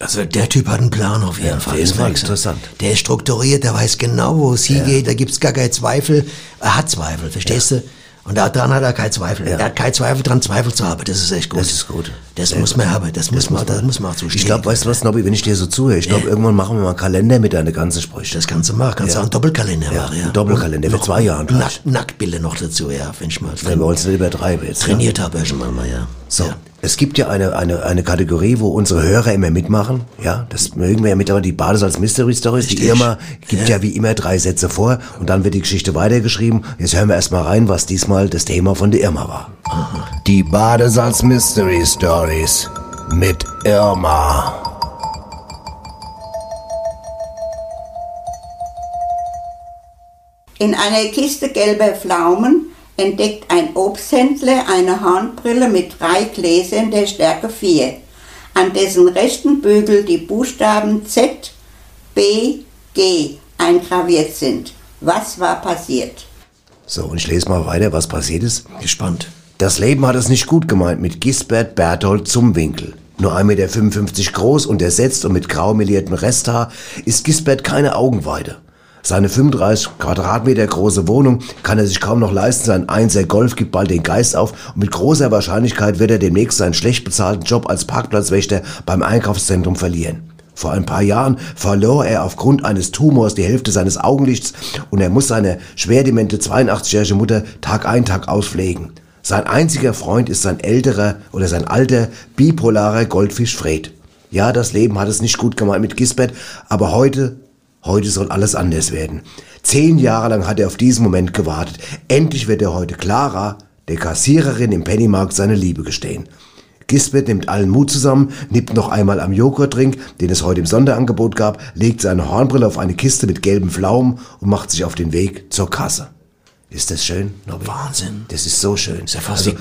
B: Also der Typ hat einen Plan auf jeden Fall. das
A: Fall,
B: merkst du.
A: interessant.
B: Der ist strukturiert, der weiß genau, wo es hingeht, da gibt's gar keine Zweifel. Er hat Zweifel, verstehst du? Und daran hat er keinen Zweifel. Er hat keinen Zweifel dran, Zweifel zu haben. Das ist echt gut.
A: Das ist gut.
B: Das muss man haben. Das, muss man, das muss man auch zustehen.
A: Ich glaube, weißt du was, Nobby, wenn ich dir so zuhöre, ich glaube, irgendwann machen wir mal einen Kalender mit deiner ganzen Sprüche.
B: das kannst du machen. Kannst
A: Ja.
B: auch einen Doppelkalender
A: Ja,
B: machen. Ja.
A: einen Doppelkalender für zwei Jahre
B: Nack. Nacktbilder noch dazu, ja. Wenn ich mal
A: Wenn wir uns nicht übertreiben jetzt.
B: trainiert habe, irgendwann mal, ja.
A: So,
B: Ja.
A: es gibt ja eine, eine, eine Kategorie, wo unsere Hörer immer mitmachen. Ja, das mögen wir ja mittlerweile, die Badesalz Mystery Stories. Die
B: Richtig.
A: Irma gibt ja.
B: Ja.
A: wie immer drei Sätze vor und dann wird die Geschichte weitergeschrieben. Jetzt hören wir erstmal rein, was diesmal das Thema von der Irma war. Die Badesalz Mystery Stories mit Irma.
H: In einer Kiste gelber Pflaumen entdeckt ein Obsthändler eine Hornbrille mit drei Gläsern der Stärke 4, an dessen rechten Bügel die Buchstaben Z, B, G eingraviert sind. Was war passiert?
A: So, und ich lese mal weiter, was passiert ist.
B: Gespannt.
A: Das Leben hat es nicht gut gemeint mit Gisbert Berthold Zumwinkel. Nur 1,55 Meter groß und ersetzt und mit grau meliertem Resthaar ist Gisbert keine Augenweide. Seine 35 Quadratmeter große Wohnung kann er sich kaum noch leisten. Sein Einser Golf gibt bald den Geist auf und mit großer Wahrscheinlichkeit wird er demnächst seinen schlecht bezahlten Job als Parkplatzwächter beim Einkaufszentrum verlieren. Vor ein paar Jahren verlor er aufgrund eines Tumors die Hälfte seines Augenlichts und er muss seine schwerdemente 82-jährige Mutter Tag ein, Tag aus pflegen. Sein einziger Freund ist sein älterer oder sein alter bipolarer Goldfisch Fred. Ja, das Leben hat es nicht gut gemeint mit Gisbert, aber heute, heute soll alles anders werden. Zehn Jahre lang hat er auf diesen Moment gewartet. Endlich wird er heute Clara, der Kassiererin im Pennymarkt, seine Liebe gestehen. Gisbert nimmt allen Mut zusammen, nippt noch einmal am Joghurtdrink, den es heute im Sonderangebot gab, legt seine Hornbrille auf eine Kiste mit gelben Pflaumen und macht sich auf den Weg zur Kasse. Ist das schön? Nobby?
B: Wahnsinn.
A: Das ist so schön.
B: Ist ja fast
A: Also,
B: wie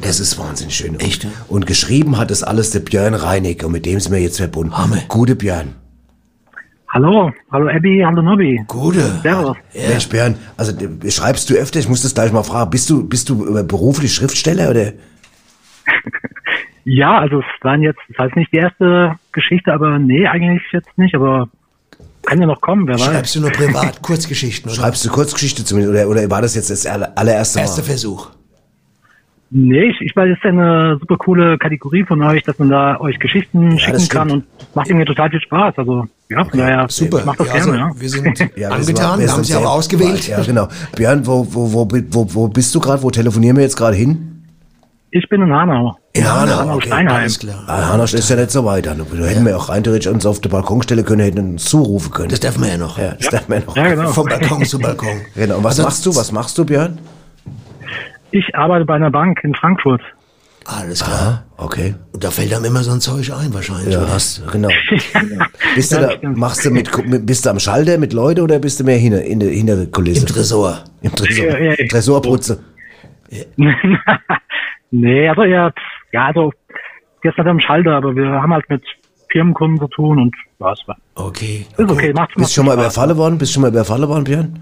A: das ist wahnsinnig schön.
B: Echt?
A: Und geschrieben hat das alles der Björn Reinig und mit dem sind wir jetzt verbunden.
B: Hammer.
A: Gute Björn.
I: Hallo, hallo Abby, hallo Nobby.
B: Gute.
I: Servus.
A: Mensch, Björn, also äh, schreibst du öfter? Ich muss das gleich mal fragen. Bist du, bist du äh, beruflich Schriftsteller oder?
I: Ja, also es waren jetzt, das heißt nicht die erste Geschichte, aber nee, eigentlich jetzt nicht, aber kann ja noch kommen, wer weiß.
B: Schreibst du nur privat Kurzgeschichten oder?
A: Schreibst du Kurzgeschichte zumindest? Oder, oder war das jetzt das aller- allererste Mal?
B: Erster Versuch.
I: Nee, ich, ich weiß, das ist eine super coole Kategorie von euch, dass man da euch Geschichten schicken
A: das
I: kann und macht mir total viel Spaß. Also ja, von daher,
B: Super.
I: ich mach das
B: Ja,
I: gerne,
B: also,
I: ja.
B: Wir sind
A: Ja,
B: angetan, wir, haben sie auch ausgewählt.
A: Ja, genau. Björn, wo, wo, wo, wo, wo bist du gerade? Wo telefonieren wir jetzt gerade hin?
I: Ich bin in Hanau.
A: In Hanau,
I: Hanau
A: okay.
I: Steinheim.
B: Alles klar.
A: Ah, Hanau ist ja nicht so weit. Dann Da hätten wir auch rein theoretisch uns auf die Balkonstelle können, hätten uns zurufen können.
B: Das darf man ja noch.
A: ja, das darf man noch.
I: Ja, genau.
B: Vom Balkon zu Balkon.
A: Genau. Und was
B: Also,
A: machst du? Was machst du, Björn?
I: Ich arbeite bei einer Bank in Frankfurt.
B: Alles klar.
A: Okay.
B: Und da fällt einem immer so ein Zeug ein wahrscheinlich.
A: Ja,
B: oder?
A: hast, genau. Bist du da, machst du mit, mit, bist du am Schalter mit Leuten oder bist du mehr hinter, in der, hinter der Kulisse?
B: Im Tresor.
A: Im Tresor.
I: Ja, ja,
A: Im Tresorputze.
I: nee, also ja, ja, also jetzt nicht am Schalter, aber wir haben halt mit Firmenkunden zu tun und ja, es war-
B: Okay.
I: ist okay, macht
A: Bist du schon mal überfallen worden? Bist du schon mal überfallen worden, Björn?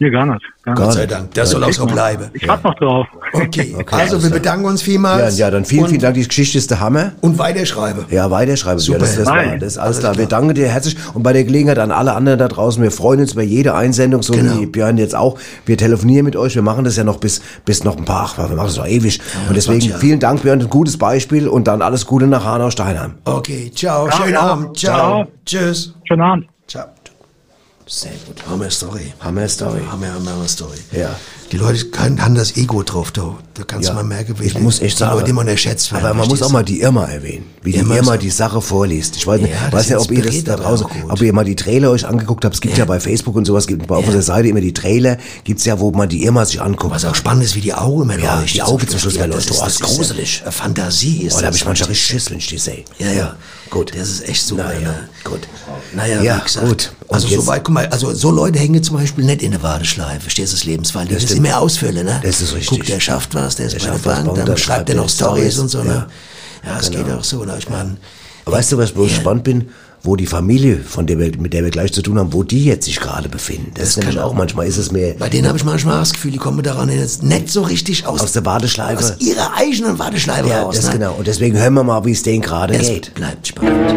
I: Nee, gar nicht. Gar.
B: Gott sei Dank. Das soll auch so bleiben.
I: Ich warte noch drauf.
B: Okay.
A: Okay,
B: also
A: alles
B: wir
A: klar.
B: bedanken uns
A: Ja,
B: vielmals.
A: ja, dann vielen,
B: und,
A: vielen Dank. Die Geschichte ist der Hammer.
B: Und weiterschreibe.
A: Ja, weiterschreiben.
B: Super.
A: Ja, das, das, war, das ist alles klar. Wir danken dir herzlich. Und bei der Gelegenheit an alle anderen da draußen, wir freuen uns über jede Einsendung, so
B: Genau.
A: wie Björn jetzt auch. Wir telefonieren mit euch. Wir machen das ja noch bis, bis noch ein paar, ach, wir machen das noch ewig. und deswegen
B: 20 Jahre.
A: vielen Dank, Björn. Ein gutes Beispiel und dann alles Gute nach Hanau-Steinheim.
B: Okay, ciao.
I: Ja,
B: Schönen
I: ja.
B: Abend. Ciao.
I: Ciao.
B: Tschüss.
I: Schönen Abend.
B: Sehr gut. Hammer Story.
A: Hammer Story.
B: Hammer, Hammer Story.
A: Ja.
B: Die Leute können, haben das Ego drauf, da, da kannst
A: Ja.
B: du mal merken, wie
A: Ich muss echt
B: die
A: sagen.
B: Leute immer unterschätzt werden.
A: Aber man muss auch mal die Irma erwähnen, wie die
B: Irma
A: Irma, die Sache vorliest. Ich weiß nicht,
B: Ja, das
A: weiß nicht ob ihr das da draußen, ob ihr mal die Trailer euch angeguckt habt. Es gibt ja, bei Facebook und sowas, gibt bei auf unserer Seite immer die Trailer, gibt's ja, wo man die Irma sich anguckt.
B: Was auch spannend ist, wie die Augen immer
A: Ja, die Augen zum Schluss
B: Ja,
A: immer
B: das ist, das
A: gruselig.
B: Eine Fantasie ist
A: Oh, da habe
B: das.
A: ich manchmal richtig Schiss, wenn ich die sehe.
B: Ja, ja.
A: Gut.
B: Das ist echt super.
A: Naja,
B: ne?
A: gut.
B: Naja,
A: Ja,
B: wie gesagt.
A: gut. Und
B: Also so weit, guck mal, also so Leute hängen zum Beispiel nicht in der Warteschleife, verstehst du das Lebensfall? Das, ist immer Ausfälle, ne?
A: Das ist richtig.
B: Guck, der schafft was, der ist
A: Der
B: bei der Bank, dann, schreibt er noch Stories und so, ne?
A: ja.
B: Ja, es geht auch so, ne? Ich meine,
A: weißt du, was, wo ich gespannt bin? Wo die Familie, von der wir, mit der wir gleich zu tun haben, wo die jetzt sich gerade befinden. Das, ist nämlich
B: kann
A: auch manchmal, ist es mehr
B: bei denen habe ich manchmal das Gefühl, die kommen daran jetzt nicht so richtig aus,
A: aus der Warteschleife.
B: aus ihrer eigenen Warteschleife
A: Ja,
B: raus.
A: das
B: ne?
A: genau. Und deswegen hören wir mal, wie es denen gerade geht.
B: bleibt spannend.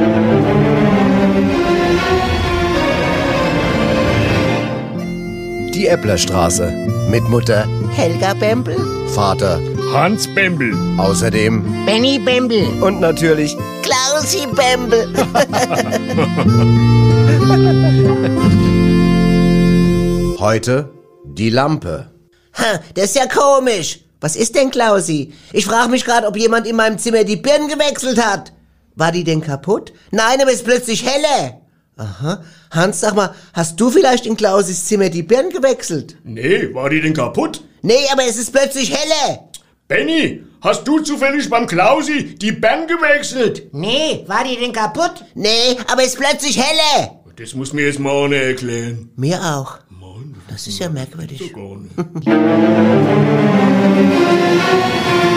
A: Die Epplerstraße. Mit Mutter,
F: Helga Bembel?
A: Vater,
J: Hans Bembel.
A: außerdem
C: Benny Bembel.
A: und natürlich
F: Klausi Bembel.
A: heute die Lampe.
F: Ha, das ist ja komisch. Was ist denn, Klausi? Ich frage mich gerade, ob jemand in meinem Zimmer die Birnen gewechselt hat. War die denn kaputt? Nein, aber es ist plötzlich helle. Aha. Hans, sag mal, hast du vielleicht in Klausis Zimmer die Birnen gewechselt?
J: Nee, war die denn kaputt?
F: Nee, aber es ist plötzlich helle.
J: Benny, hast du zufällig beim Klausi die Bern gewechselt?
C: Nee, war die denn kaputt?
F: Nee, aber es ist plötzlich helle.
J: Das muss mir jetzt mal einer erklären.
F: Mir auch. Das ist ja merkwürdig.
J: Gar nicht.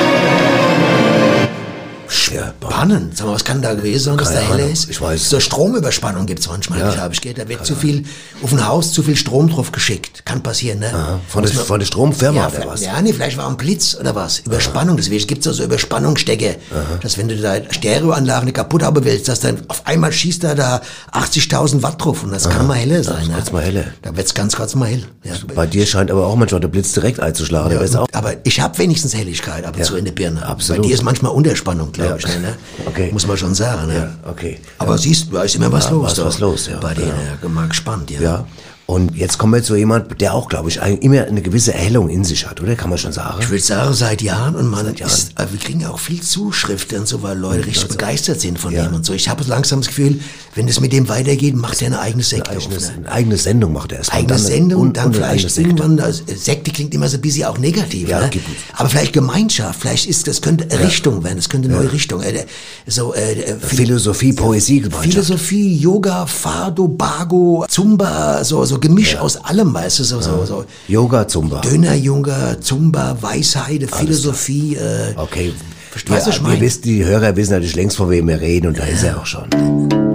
B: Spannend. Sag mal, was kann da gewesen sein, dass
A: Keine
B: da helle
A: Ahnung.
B: ist?
A: Ich weiß.
B: So Stromüberspannung gibt's manchmal,
A: Ja.
B: glaube ich. Gell? Da wird zu viel, auf ein Haus zu viel Strom drauf geschickt. Kann passieren, ne?
A: Von der,
B: man-
A: von der Stromfirma
B: ja,
A: oder
B: vielleicht-
A: was?
B: Ja, nee, vielleicht war ein Blitz oder was. Überspannung. Deswegen gibt's auch so Überspannungsstecke. Dass wenn du da Stereoanlagen kaputt haben willst, dass dann auf einmal schießt da da 80.000 Watt drauf und das kann mal helle sein.
A: kurz
B: ne?
A: mal helle.
B: Da wird's ganz kurz mal hell. Ja.
A: Bei dir scheint aber auch manchmal der Blitz direkt einzuschlagen.
B: Ja,
A: Ja,
B: aber ich habe wenigstens Helligkeit ab und
A: Ja,
B: zu in der Birne.
A: absolut.
B: Bei dir ist manchmal Unterspannung, glaube
A: Ja.
B: ich. Ne, ne?
A: Okay.
B: Muss man schon sagen. Ne?
A: Ja, okay.
B: Aber siehst du, da ist immer was
A: Ja,
B: los.
A: was-
B: doch.
A: was los, ja.
B: Bei denen,
A: Ja.
B: ja. mal gespannt, ja.
A: Ja. Und jetzt kommen wir zu jemand, der auch, glaube ich, immer eine gewisse Erhellung in sich hat, oder? Kann man schon sagen?
B: Ich würde sagen, seit Jahren und man
A: Jahren.
B: ist, äh, wir kriegen ja auch viel Zuschriften und so, weil Leute richtig begeistert sind von
A: Ja.
B: dem und so. Ich habe langsam das Gefühl, wenn es mit dem weitergeht, macht er eine eigene Sekte
A: Eine
B: auf.
A: eigene,
B: Ne?
A: eine eigene Sendung macht er erstmal.
B: Eigene Sendung und dann
A: und eine
B: vielleicht
A: Sekte.
B: irgendwann, also, äh, Sekte klingt immer so ein bisschen auch negativ,
A: Ja,
B: ne? aber vielleicht Gemeinschaft, vielleicht ist, das könnte Richtung werden, das könnte neue Richtung, äh, so, äh, äh,
A: Philosophie, Poesie, Gemeinschaft.
B: Philosophie, Yoga, Fado, Bago, Zumba, so, so Gemisch aus allem, weißt du, so, so, so.
A: Yoga, Zumba.
B: Dönerjunge, Zumba, Weisheide, Philosophie, äh,
A: Okay.
B: Verstehst du, was ich meine?
A: die Hörer wissen natürlich längst, von wem wir reden und da ist er auch schon.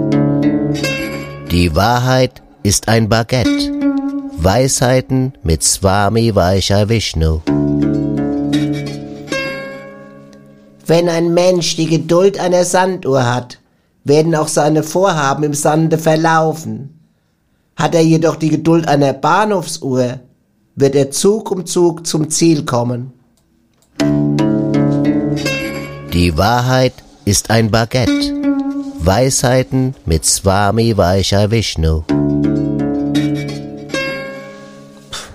G: Die Wahrheit ist ein Baguette. Weisheiten mit Swami Vaishya Vishnu.
F: Wenn ein Mensch die Geduld einer Sanduhr hat, werden auch seine Vorhaben im Sande verlaufen. Hat er jedoch die Geduld einer Bahnhofsuhr, wird er Zug um Zug zum Ziel kommen.
G: Die Wahrheit ist ein Baguette. Weisheiten mit Swami Vaishya Vishnu.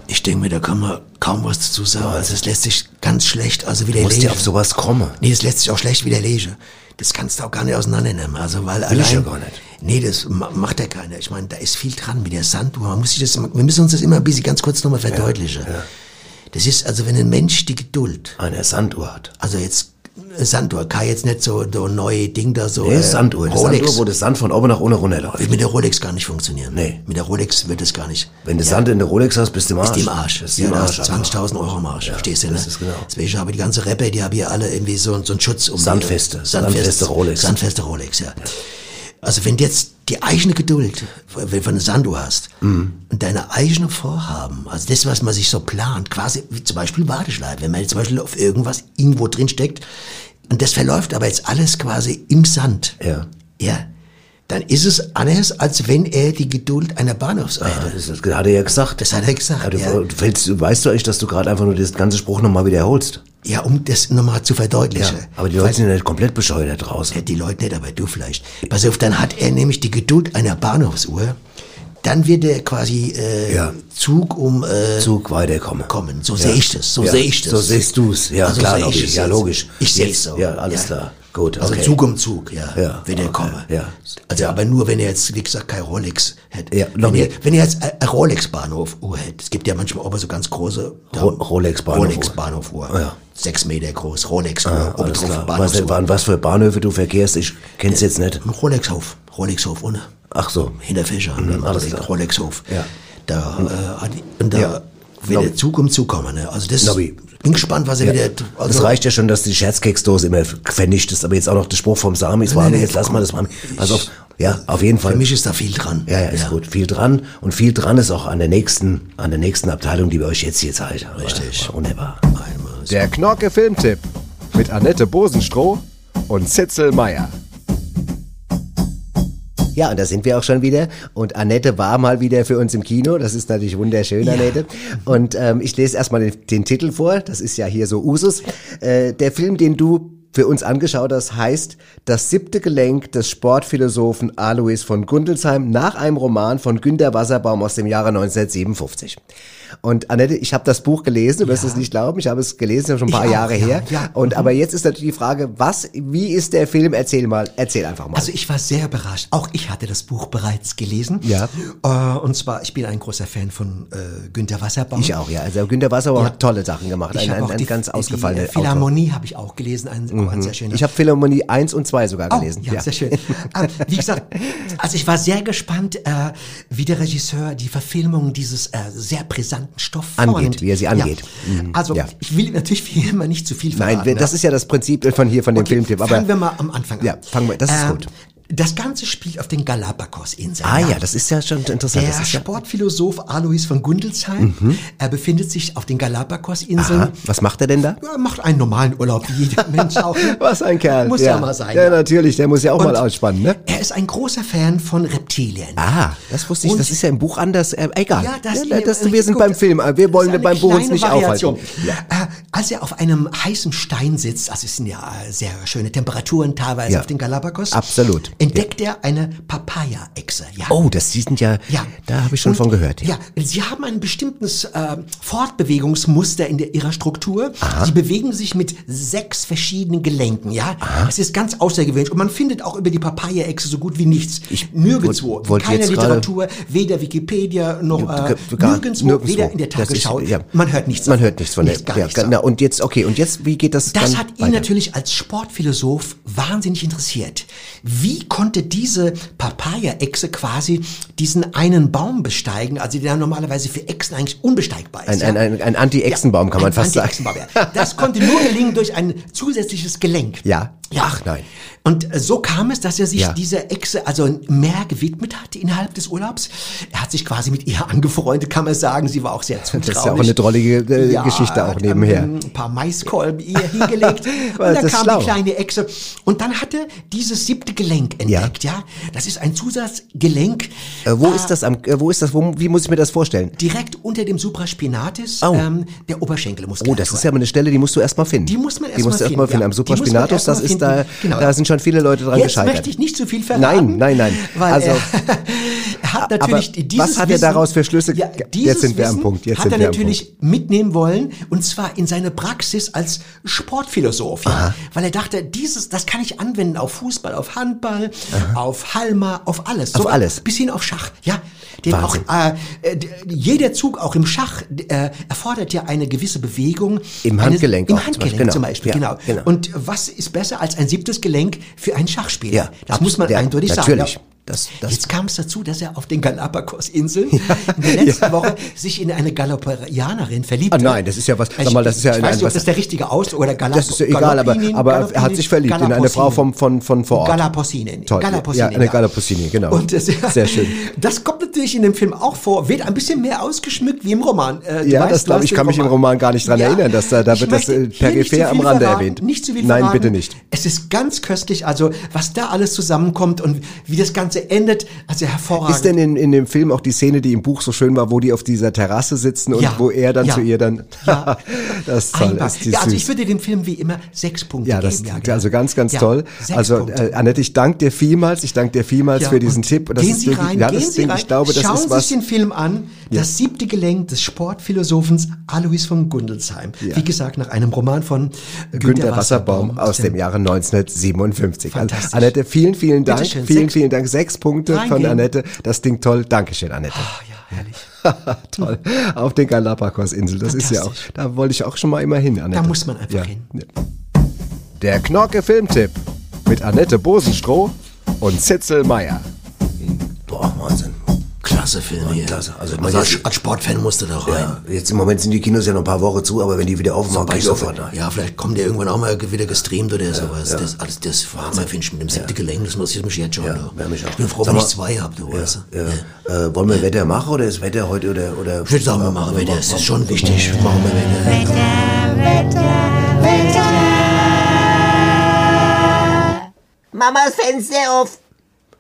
B: Ich denke mir, da kann man kaum was dazu sagen. Also es lässt sich ganz schlecht also
A: Du musst
B: widerlegen.
A: ja auf sowas kommen.
B: Nee, es lässt sich auch schlecht widerlegen. Das kannst du auch gar nicht auseinandernehmen. Also, weil
A: Will
B: allein,
A: ich ja gar nicht.
B: Nee, das ma- macht ja keiner. Ich meine, da ist viel dran mit der Sanduhr. Man muss sich das, wir müssen uns das immer ein bisschen ganz kurz nochmal verdeutlichen. Das ist also, wenn ein Mensch die Geduld,
A: Eine Sanduhr hat.
B: also jetzt Sanduhr, kann jetzt nicht so, so neue Ding da so.
A: Nee,
B: äh,
A: Sanduhr.
B: Rolex.
A: Sanduhr, wo das Sand von oben nach unten runterläuft.
B: wird mit der Rolex gar nicht funktionieren.
A: Nee.
B: Mit der Rolex wird es gar nicht.
A: Wenn du Sand in der Rolex hast, bist du im Arsch.
B: Ist die im Arsch.
A: Bist du
B: ja,
A: im Arsch.
B: hast du 20.000 Euro im Arsch. verstehst du, ne?
A: das ist genau.
B: Deswegen habe die ganze Rapper, die haben hier alle irgendwie so, so einen Schutz um die-
A: Sandfeste, sandfeste Rolex.
B: Sandfeste Rolex, ja. Also wenn du jetzt die eigene Geduld wenn du eine Sanduhr hast
A: Mhm.
B: und deine eigene Vorhaben, also das, was man sich so plant, quasi wie zum Beispiel Warteschleife, wenn man jetzt zum Beispiel auf irgendwas irgendwo drin steckt und das verläuft aber jetzt alles quasi im Sand.
A: Ja.
B: Ja. Dann ist es anders, als wenn er die Geduld einer Bahnhofsuhr hätte.
A: Das, das hat er ja gesagt.
B: Das hat er gesagt,
A: Ja, du,
B: ja.
A: du fällst, weißt du eigentlich, dass du gerade einfach nur diesen ganzen Spruch nochmal wiederholst?
B: Ja, um das nochmal zu verdeutlichen.
A: Aber die Leute sind ja nicht komplett bescheuert da draußen.
B: Ja, die Leute nicht, aber du vielleicht. Pass auf, dann hat er nämlich die Geduld einer Bahnhofsuhr. Dann wird er quasi äh,
A: Ja.
B: Zug um äh,
A: Zug weiterkommen.
B: kommen. So
A: Ja.
B: sehe ich das. So
A: Ja,
B: sehe ich das.
A: So siehst du's. Ja,
B: Also
A: klar,
B: ich
A: logisch.
B: es
A: Ja, logisch.
B: Ich sehe es so.
A: Ja, alles klar. Gut,
B: Also
A: okay.
B: Zug um Zug, ja,
A: Ja,
B: wenn er
A: okay,
B: komme.
A: ja.
B: Also aber nur, wenn er jetzt, wie gesagt, kein Rolex hätte.
A: Ja,
B: wenn, er, wenn er jetzt ein Rolex-Bahnhof-Uhr hätte. Es gibt ja manchmal aber so ganz große
A: Ro- Rolex-Bahnhof-Uhr.
B: Rolex-Bahnhof-Uhr.
A: Ja.
B: Sechs Meter groß, Rolex-Uhr.
A: Ah,
B: oben drauf
A: klar. Was, was für Bahnhöfe du verkehrst, ich kenn's jetzt nicht.
B: Ein Rolexhof. Rolexhof, ohne.
A: Ach so.
B: Hinter Fischer.
A: Mhm, alles klar.
B: Rolexhof.
A: Ja.
B: Da, äh, und da
A: Ja.
B: wird
A: Nobby.
B: der Zug um Zug kommen. Ne? Also das,
A: Nobby.
B: Bin gespannt, was er
A: Ja.
B: wieder,
A: das
B: also,
A: reicht ja schon, dass die Scherzkeksdose immer vernichtest, aber jetzt auch noch der Spruch vom Sami, Swami,
B: nee,
A: jetzt lass mal das mal. Pass auf. Ja, auf jeden Fall.
B: für mich ist da viel dran.
A: Ja, ja, ist gut. Viel dran. Und viel dran ist auch an der nächsten, an der nächsten Abteilung, die wir euch jetzt hier zeigen.
B: Richtig.
A: Wunderbar.
B: Einmal.
K: Der Knorke Filmtipp mit Annette Bosenstroh und Zitzel Meier.
G: Ja, und da sind wir auch schon wieder. Und Annette war mal wieder für uns im Kino. Das ist natürlich wunderschön, Annette. Und ähm, ich lese erstmal den, den Titel vor. Das ist ja hier so Usus. Äh, der Film, den du für uns angeschaut hast, heißt Das siebte Gelenk des Sportphilosophen Alois von Gundelsheim nach einem Roman von Günter Wasserbaum aus dem Jahre 1957. Und Annette, ich habe das Buch gelesen, du wirst es nicht glauben, ich habe es gelesen, schon ein paar
B: Ich auch,
G: Jahre
B: ja,
G: her.
B: ja.
G: Und aber jetzt ist natürlich die Frage, was, wie ist der Film? Erzähl mal, erzähl einfach mal.
B: Also ich war sehr überrascht. Auch ich hatte das Buch bereits gelesen.
G: Ja.
B: Äh, und zwar, ich bin ein großer Fan von äh, Günter Wasserbaum.
G: Ich auch, ja. Also Günter Wasserbaum
B: Ja.
G: hat tolle Sachen gemacht.
B: Ich
G: Ein, ein,
B: auch
G: ein
B: die,
G: ganz ausgefallener
B: die Philharmonie habe ich auch gelesen, ein, auch ein sehr schöner.
G: Ich habe Philharmonie 1 und 2 sogar
B: Oh,
G: gelesen.
B: ja, sehr schön. Ah, wie gesagt, also ich war sehr gespannt, äh, wie der Regisseur die Verfilmung dieses äh, sehr brisanten Stoff
G: Angeht, wie er sie angeht. Mhm.
B: Also
G: Ja.
B: ich will natürlich wie immer nicht zu viel verraten.
G: Nein, das
B: ja.
G: ist ja das Prinzip von hier, von dem
B: Okay,
G: Filmtipp. Aber
B: fangen wir mal am Anfang an.
G: Ja, fangen wir, das ist
B: Äh,
G: gut.
B: Das Ganze spielt auf den Galapagos-Inseln.
G: Ah ja, das ist ja schon interessant.
B: Der
G: das ist ja,
B: Sportphilosoph Alois von Gundelsheim, er befindet sich auf den Galapagos-Inseln.
G: Was macht er denn da?
B: Ja, macht einen normalen Urlaub, wie jeder Mensch auch. ne?
G: Was ein Kerl.
B: Muss ja, mal sein.
G: Ja, natürlich, der muss ja auch
B: Und
G: mal ausspannen, ne?
B: Er ist ein großer Fan von Reptilien.
G: Ah, das wusste ich.
B: Und-
G: das ist ja im Buch anders. Äh, egal.
B: Ja, das,
G: ja, das,
B: äh,
G: wir sind beim Film. äh, Wir wollen
B: das
G: beim Buch uns nicht
B: Variation.
G: aufhalten.
B: Äh, als er auf einem heißen Stein sitzt, also es sind ja äh, sehr schöne Temperaturen teilweise
G: Ja.
B: auf den Galapagos,
G: Absolut.
B: Entdeckt er eine Papaya-Echse. Ja?
G: Oh, das die sind ja,
B: Ja.
G: da habe ich schon
B: Und,
G: von gehört.
B: Ja, sie haben ein bestimmtes äh, Fortbewegungsmuster in der, ihrer Struktur. Sie bewegen sich mit sechs verschiedenen Gelenken, ja. Es ist ganz außergewöhnlich. Und man findet auch über die Papaya-Echse so gut wie nichts.
G: Ich
B: nirgendwo.
G: wollt- wollte
B: Keine Literatur, weder Wikipedia noch
G: Ja,
B: äh,
G: gar-
B: nirgendwo,
G: nirgendwo.
B: weder in der
G: Das ist-
B: Tagesschau.
G: ja.
B: Man hört nichts.
G: Man hört nichts von der.
B: Nichts, gar
G: ja,
B: nichts.
G: genau. Und jetzt, okay, und jetzt, wie geht das?
B: Das hat ihn
G: weiter?
B: natürlich als Sportphilosoph wahnsinnig interessiert. Wie konnte diese Papaya-Echse quasi diesen einen Baum besteigen, also der normalerweise für Echsen eigentlich unbesteigbar ist?
G: Ein, ein, ein, ein Anti-Echsenbaum, kann man fast sagen.
B: Ja. Das konnte nur gelingen durch ein zusätzliches Gelenk.
G: Ja.
A: Ach nein.
B: Und so kam es, dass er sich
A: Ja.
B: dieser Echse also mehr gewidmet hatte innerhalb des Urlaubs. Er hat sich quasi mit ihr angefreundet, kann man sagen. Sie war auch sehr zutraulich.
A: Das ist ja auch eine drollige äh, Geschichte auch
B: hat,
A: nebenher.
B: ähm, Ein paar Maiskolben ihr hingelegt. und dann kam
A: schlau.
B: die kleine Echse. Und dann hat er dieses siebte Gelenk entdeckt, ja. Das ist ein Zusatzgelenk.
A: Äh, wo ist das am, äh, wo ist das, wo, wie muss ich mir das vorstellen?
B: Direkt unter dem Supraspinatus,
A: Oh.
B: ähm, der Oberschenkelmuskulatur.
A: Oh, das ist ja mal eine Stelle, die musst du erstmal finden.
B: Die muss man
A: Die musst du
B: erst
A: erst
B: mal
A: mal finden.
B: finden,
A: Am
B: ja. Man
A: Supraspinatus, das ist da,
B: finden. Genau.
A: da sind schon viele Leute dran
B: Jetzt
A: gescheitert.
B: möchte ich nicht zu viel verraten.
A: Nein, nein, nein.
B: Weil
A: Also-
B: er, hat natürlich
A: Aber
B: dieses
A: was hat er daraus für Schlüsse?
B: Ja,
A: Jetzt sind wir am Punkt, jetzt
B: hat er
A: am
B: natürlich mitnehmen wollen und zwar in seine Praxis als Sportphilosoph, ja, weil er dachte, dieses, das kann ich anwenden auf Fußball, auf Handball, auf Halma, auf alles,
A: Auf
B: Sogar
A: alles.
B: bis hin auf Schach, ja. Denn auch
A: Wahnsinn.
B: äh, äh, jeder Zug auch im Schach äh, erfordert ja eine gewisse Bewegung.
A: Im
B: Eine-
A: Handgelenk
B: Im
A: auch zum
B: Handgelenk
A: Beispiel,
B: zum
A: genau.
B: Beispiel,
A: Ja,
B: genau.
A: genau.
B: Und was ist besser als ein siebtes Gelenk für einen Schachspieler?
A: Ja,
B: das muss man
A: ja,
B: eindeutig
A: natürlich.
B: sagen. Ja.
A: Das, das,
B: Jetzt kam es dazu, dass er auf den Galapagos-Inseln in der letzten Woche sich in eine Galapagosianerin verliebt
A: Ah,
B: hat.
A: nein, das ist ja was- sag
B: Ich-
A: mal, das ist ja
B: ich
A: ein-
B: weiß nicht, ob das der richtige Ausdruck oder Galap
A: das ist ja egal, aber, aber er hat sich verliebt in eine Frau vom, von, von vor Ort.
B: Galaposinen.
A: Toll.
B: Galaposinen,
A: ja, eine Galaposini, genau.
B: Und das,
A: Sehr schön.
B: Das kommt natürlich in dem Film auch vor, wird ein bisschen mehr ausgeschmückt wie im Roman. Äh,
A: Ja,
B: weißt,
A: das glaube ich, kann mich im Roman gar nicht dran
B: Ja,
A: erinnern, dass da, da wird das äh, peripher am Rande erwähnt.
B: Nicht zu viel
A: Nein, bitte nicht.
B: Es ist ganz köstlich, also was da alles zusammenkommt und wie das Ganze endet, also hervorragend.
A: Ist denn in, in dem Film auch die Szene, die im Buch so schön war, wo die auf dieser Terrasse sitzen und
B: Ja,
A: wo er dann
B: ja.
A: zu ihr dann,
B: Ja.
A: das ist toll,
B: Einbar.
A: ist
B: ja, also
A: süß.
B: ich würde dem Film wie immer sechs Punkte
A: Ja, das
B: geben.
A: klingt also ganz, ganz
B: Ja,
A: toll. Also äh, Annette, ich danke dir vielmals. Ich danke dir vielmals
B: Ja,
A: für diesen Tipp. Das
B: gehen
A: ist
B: Sie
A: wirklich-
B: rein,
A: ja,
B: gehen Sie
A: Ding,
B: rein.
A: ich glaube, das
B: Schauen
A: ist
B: Sie
A: was.
B: sich den Film an. Das siebte Gelenk des Sportphilosophen Alois von Gundelsheim.
A: Ja.
B: Wie gesagt, nach einem Roman von Günter,
A: Günter Wasserbaum aus dem Jahre 1957.
B: Fantastisch.
A: Annette, vielen, vielen Dank. Vielen, vielen Dank. Sechs Punkte von
B: Reingehen.
A: Annette. Das Ding toll. Dankeschön, Annette.
B: Ah, ja, herrlich.
A: Toll. Auf den Galapagos-Inseln. Das ist ja auch, da wollte ich auch schon mal immer hin, Annette.
B: Da muss man einfach
A: Ja.
B: hin.
K: Der Knorke Filmtipp mit Annette Bosenstroh und Zitzel Meier.
A: Boah, Wahnsinn.
B: Klasse Film hier.
A: klasse. Also,
B: Also,
A: man
B: als, als Sportfan musste da rein.
A: Ja, jetzt im Moment sind die Kinos ja noch ein paar Wochen zu, aber wenn die wieder aufmachen, gehe ich sofort rein.
B: Ja, vielleicht kommt der irgendwann auch mal wieder gestreamt oder sowas. Das, alles, das Wahnsinn finde ich mit dem siebten Gelenk, das interessiert mich jetzt schon.
A: Ja, mich auch.
B: Ich bin froh, wenn
A: mal-
B: ich zwei habe, du weißt.
A: Ja. Äh, wollen wir Wetter machen oder ist Wetter heute oder oder?
B: Ich würde sagen, wir machen Wetter, das ist schon wichtig. Machen wir Wetter.
F: Mama, das Fenster auf.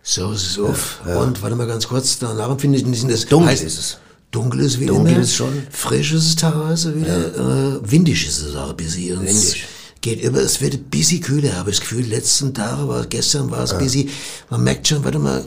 B: So ist es auf. Und warte mal ganz kurz, danach finde ich, sind das
A: Dunkel
B: heißt-
A: ist es.
B: Dunkel ist wieder.
A: Dunkel
B: ne?
A: ist schon.
B: Frisch ist es teilweise wieder. Äh, windig ist es auch ein bisschen.
A: Windig.
B: Geht über, es wird ein bisschen kühler, habe ich das Gefühl. Letzten Tage, war, gestern war es ein bisschen, man merkt schon, warte mal,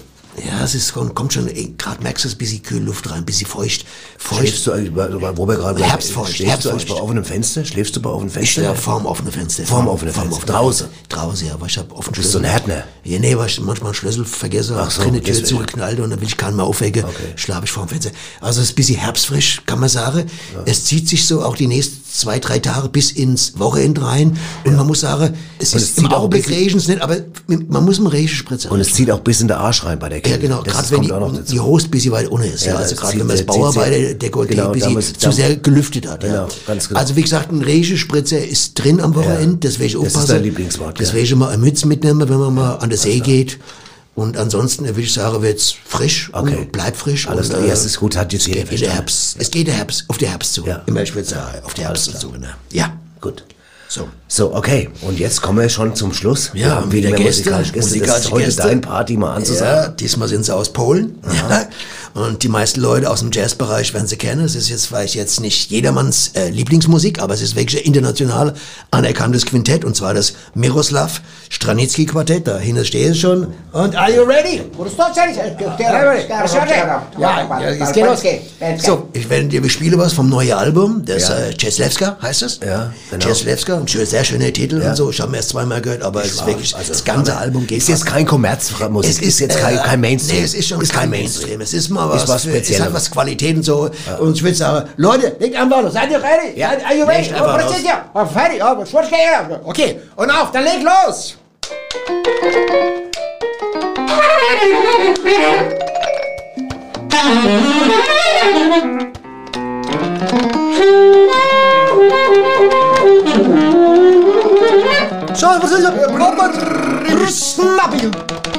B: ja, es ist, kommt, schon, gerade merkst du es, ein bisschen kühl Luft rein, ein bisschen feucht. Feucht.
A: Schläfst du eigentlich, bei, wo wir gerade
B: Herbstfeucht,
A: Schläfst du eigentlich
B: herbstfeucht.
A: bei offenem Fenster? Schläfst du bei offenem
B: Ich
A: Fenster?
B: stehe vorm offenen Fenster.
A: Vorm offenen Fenster.
B: offenen
A: Draußen?
B: Draußen, ja, weil ich habe offen
A: Bist du ein Härtner?
B: Ja, nee, weil ich manchmal einen Schlüssel vergesse,
A: Ach so,
B: die Tür zugeknallt und dann will ich keinen mehr aufwecken, schlafe ich vorm Fenster. Also es ist ein bisschen herbstfrisch, kann man sagen. Es zieht sich so auch die nächsten zwei, drei Tage bis ins Wochenende rein. Und man muss sagen, es
A: Und
B: ist
A: es
B: im Augenblick
A: bisschen-
B: Regen nicht, aber man muss einen Regenspritzer
A: Und es zieht auch bis in den Arsch rein bei der
B: ja,
A: Kälte.
B: genau, gerade wenn die, die Hose ein bisschen weit unten ist. Ja,
A: Ja,
B: also gerade wenn man das
A: der
B: Bauarbeiter, der Gold
A: genau,
B: bisschen
A: damals-
B: zu sehr gelüftet hat.
A: Genau,
B: ja.
A: ganz genau.
B: Also wie gesagt, ein Regenspritzer ist drin am Wochenende, das werde ich
A: Das ist
B: aufpassen.
A: dein Lieblingswort,
B: Das
A: ja.
B: werde ich mal eine Mütze mitnehmen, wenn man mal an der See geht. Und ansonsten würde ich sagen, wird's frisch
A: Okay.
B: und bleibt frisch.
A: Alles klar, ja, es ist gut, hat jetzt
B: es
A: jeder
B: geht. Herbst. Es geht der Herbst, auf der Herbst zu.
A: Ja.
B: Immer, ich würde sagen, auf der Herbst zu. Ne? Ja,
A: Gut.
B: so.
A: So, okay. Und jetzt kommen wir schon zum Schluss.
B: Ja, haben wieder Gäste,
A: musikalische Gäste. Das ist
B: musikalische
A: heute
B: Gäste.
A: dein Party mal
B: Ja,
A: anzusagen.
B: diesmal sind sie aus Polen. Ja. Und die meisten Leute aus dem Jazzbereich werden sie kennen. Es ist jetzt vielleicht jetzt nicht jedermanns äh, Lieblingsmusik, aber es ist wirklich ein international anerkanntes Quintett. Und zwar das Miroslav Stranitzky Quartett. Dahinter stehe ich schon. Und are you ready? Ja, ja, jetzt geht los. So, ich werde dir, wir spielen was vom neuen Album. Das
A: Ja.
B: äh, Czeslewska heißt es.
A: Ja, genau.
B: Czeslewska, ein schön, sehr schöner Titel
A: Ja.
B: und so. Ich habe mir erst zweimal gehört, aber es ist wirklich,
A: Also,
B: das ganze Album geht
A: Ist jetzt kein Kommerzmusik. Es ist jetzt kein,
B: äh,
A: kein Mainstream.
B: Nee, es ist schon
A: ist
B: kein Mainstream. Es ist mal was,
A: Ist was
B: für, ist
A: Spezielles.
B: halt was Qualität und so. Und ich würde sagen, Leute, legt einfach los. Seid ihr ready?
A: Ja.
B: Are you ready? Oh,
A: los.
B: seid ihr? Oh, fertig. Oh, was? Okay, und auf, dann legt los.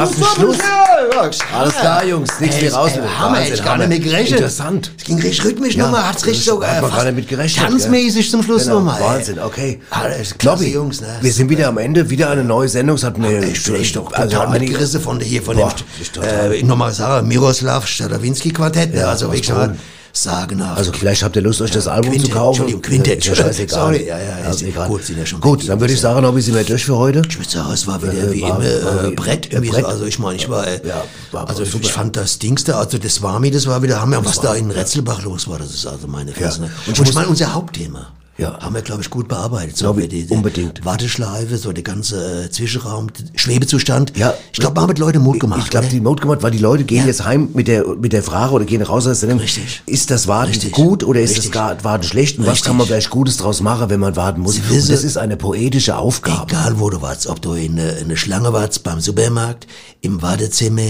B: Was
A: ein Schluss.
B: super.
A: Alles klar, Jungs. Nichts wie raus.
B: ey, Hammer,
A: Wahnsinn,
B: ich gar nicht mit gerechnet.
A: Interessant.
B: Es ging richtig rhythmisch
A: Ja,
B: nochmal, hat's richtig so
A: hat man gar nicht mit gerechnet,
B: Tanzmäßig zum Schluss
A: Genau,
B: nochmal.
A: Wahnsinn, okay.
B: Klasse,
A: Nobby,
B: Jungs, ne?
A: wir sind wieder am Ende, wieder eine neue Sendung. Es hat mir
B: Ich bin echt doch
A: also
B: total
A: einige-
B: mitgerissen von der hier, von
A: Boah,
B: dem, äh, nochmal sagen, Miroslav Stadawinski Quartett, ne?
A: Ja,
B: also wirklich mal sagenhaft.
A: Also vielleicht habt ihr Lust, euch das Album
B: Quintet,
A: zu kaufen.
B: Entschuldigung, Quintet,
A: Ist ja scheißegal.
B: Sorry, ja, ja,
A: Also
B: ist
A: egal.
B: gut, sind ja schon
A: Gut, dann würde ich sagen, Nobby, sind wir durch für heute.
B: Ich würde sagen, es war wieder
A: Äh,
B: wie
A: war-
B: immer äh, Brett. Irgendwie
A: Brett.
B: So, also ich meine, ich war, äh,
A: Ja, war
B: also
A: super.
B: ich fand das Dings da, also das war mir, das war wieder, haben wir, was da in Retzelbach los war, das ist also meine Fresse. ne? Und ich meine, unser Hauptthema.
A: Ja.
B: Haben wir, glaube ich, gut bearbeitet. So
A: Glaube
B: die, die
A: unbedingt.
B: Warteschleife, so der ganze äh, Zwischenraum, Schwebezustand.
A: Ja.
B: Ich glaube, haben mit Leuten Mut gemacht.
A: Ich glaube, die Mode gemacht, weil die Leute gehen
B: Ja.
A: jetzt heim mit der, mit der Frage oder gehen raus aus der Sendung.
B: Richtig.
A: Ist das Warten
B: Richtig.
A: gut oder ist
B: Richtig.
A: das Warten schlecht? Und was kann man gleich Gutes draus machen, wenn man warten muss?
B: Wissen-
A: das ist eine poetische Aufgabe.
B: Egal wo du warst, ob du in, äh, in der Schlange warst beim Supermarkt, im Wartezimmer,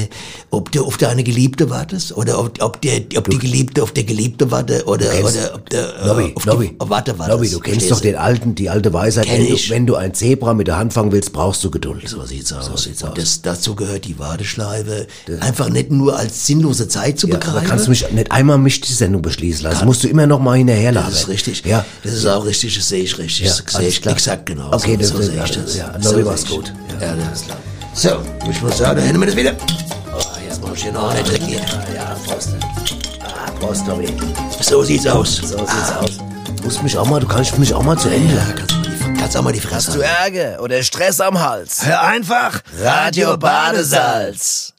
B: ob du auf deine Geliebte wartest oder ob, ob, der, ob die Geliebte auf der Geliebte warte oder, oder ob der äh,
A: Nobby,
B: auf
A: Nobby,
B: die Warte wartest.
A: Nobby, du kennst
B: Verstehst
A: doch den alten, die alte Weisheit,
B: Kenn
A: wenn du,
B: ich.
A: wenn du ein Zebra mit der Hand fangen willst, brauchst du Geduld.
B: So sieht's aus.
A: sieht's
B: und
A: aus.
B: Das, dazu gehört die Warteschleife. Einfach nicht nur als sinnlose Zeit zu
A: Ja,
B: begreifen.
A: kannst du mich nicht einmal mich die Sendung beschließen lassen? musst du immer noch mal hinterherladen.
B: das ist richtig.
A: Ja.
B: Das ist auch richtig, das sehe ich richtig.
A: Ja,
B: das sehe ich
A: klar.
B: exakt genau.
A: Okay,
B: so,
A: das-
B: so
A: das-
B: sehe ich
A: ja,
B: das.
A: ja,
B: so
A: Nobby, war's gut.
B: Ja, das ist klar. So, ich muss sagen, da hätten wir das wieder. Oh, jetzt mach ich hier noch einen Trick hier.
A: Ja, Prost. Ah, Prost, Nobby.
B: So sieht's aus.
A: So sieht's aus. Du musst mich auch mal, du kannst mich auch mal zu Ende.
B: Ja, kannst du mal die, kannst auch mal die Fresse halten.
A: Ärger oder Stress am Hals?
B: Hör einfach Radio Badesalz.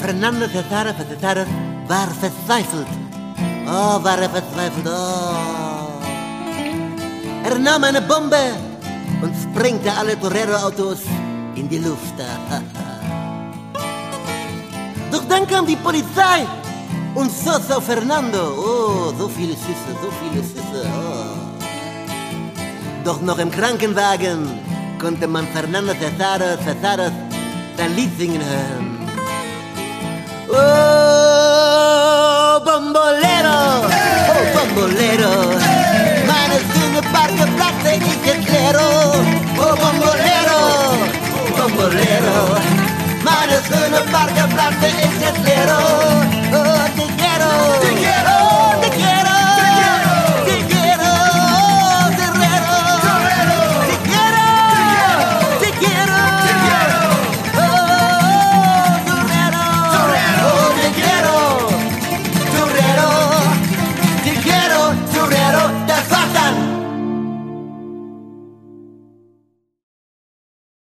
D: Fernando Tatares, Tatares war verzweifelt. Oh, war er verzweifelt, oh. Er nahm eine Bombe und sprengte alle Torero-Autos in die Luft. Doch dann kam die Polizei schoss auf Fernando. Oh, so viele Schüsse, so viele Schüsse, oh. Doch noch im Krankenwagen konnte man Fernando Cesares, Cesares sein Lied singen hören. Oh, bombolero, oh, bombolero. Meine Stimme Parke Platte, ich erkläro. Oh, bombolero, bombolero. Meine Stimme Parke Platte, ich erkläro.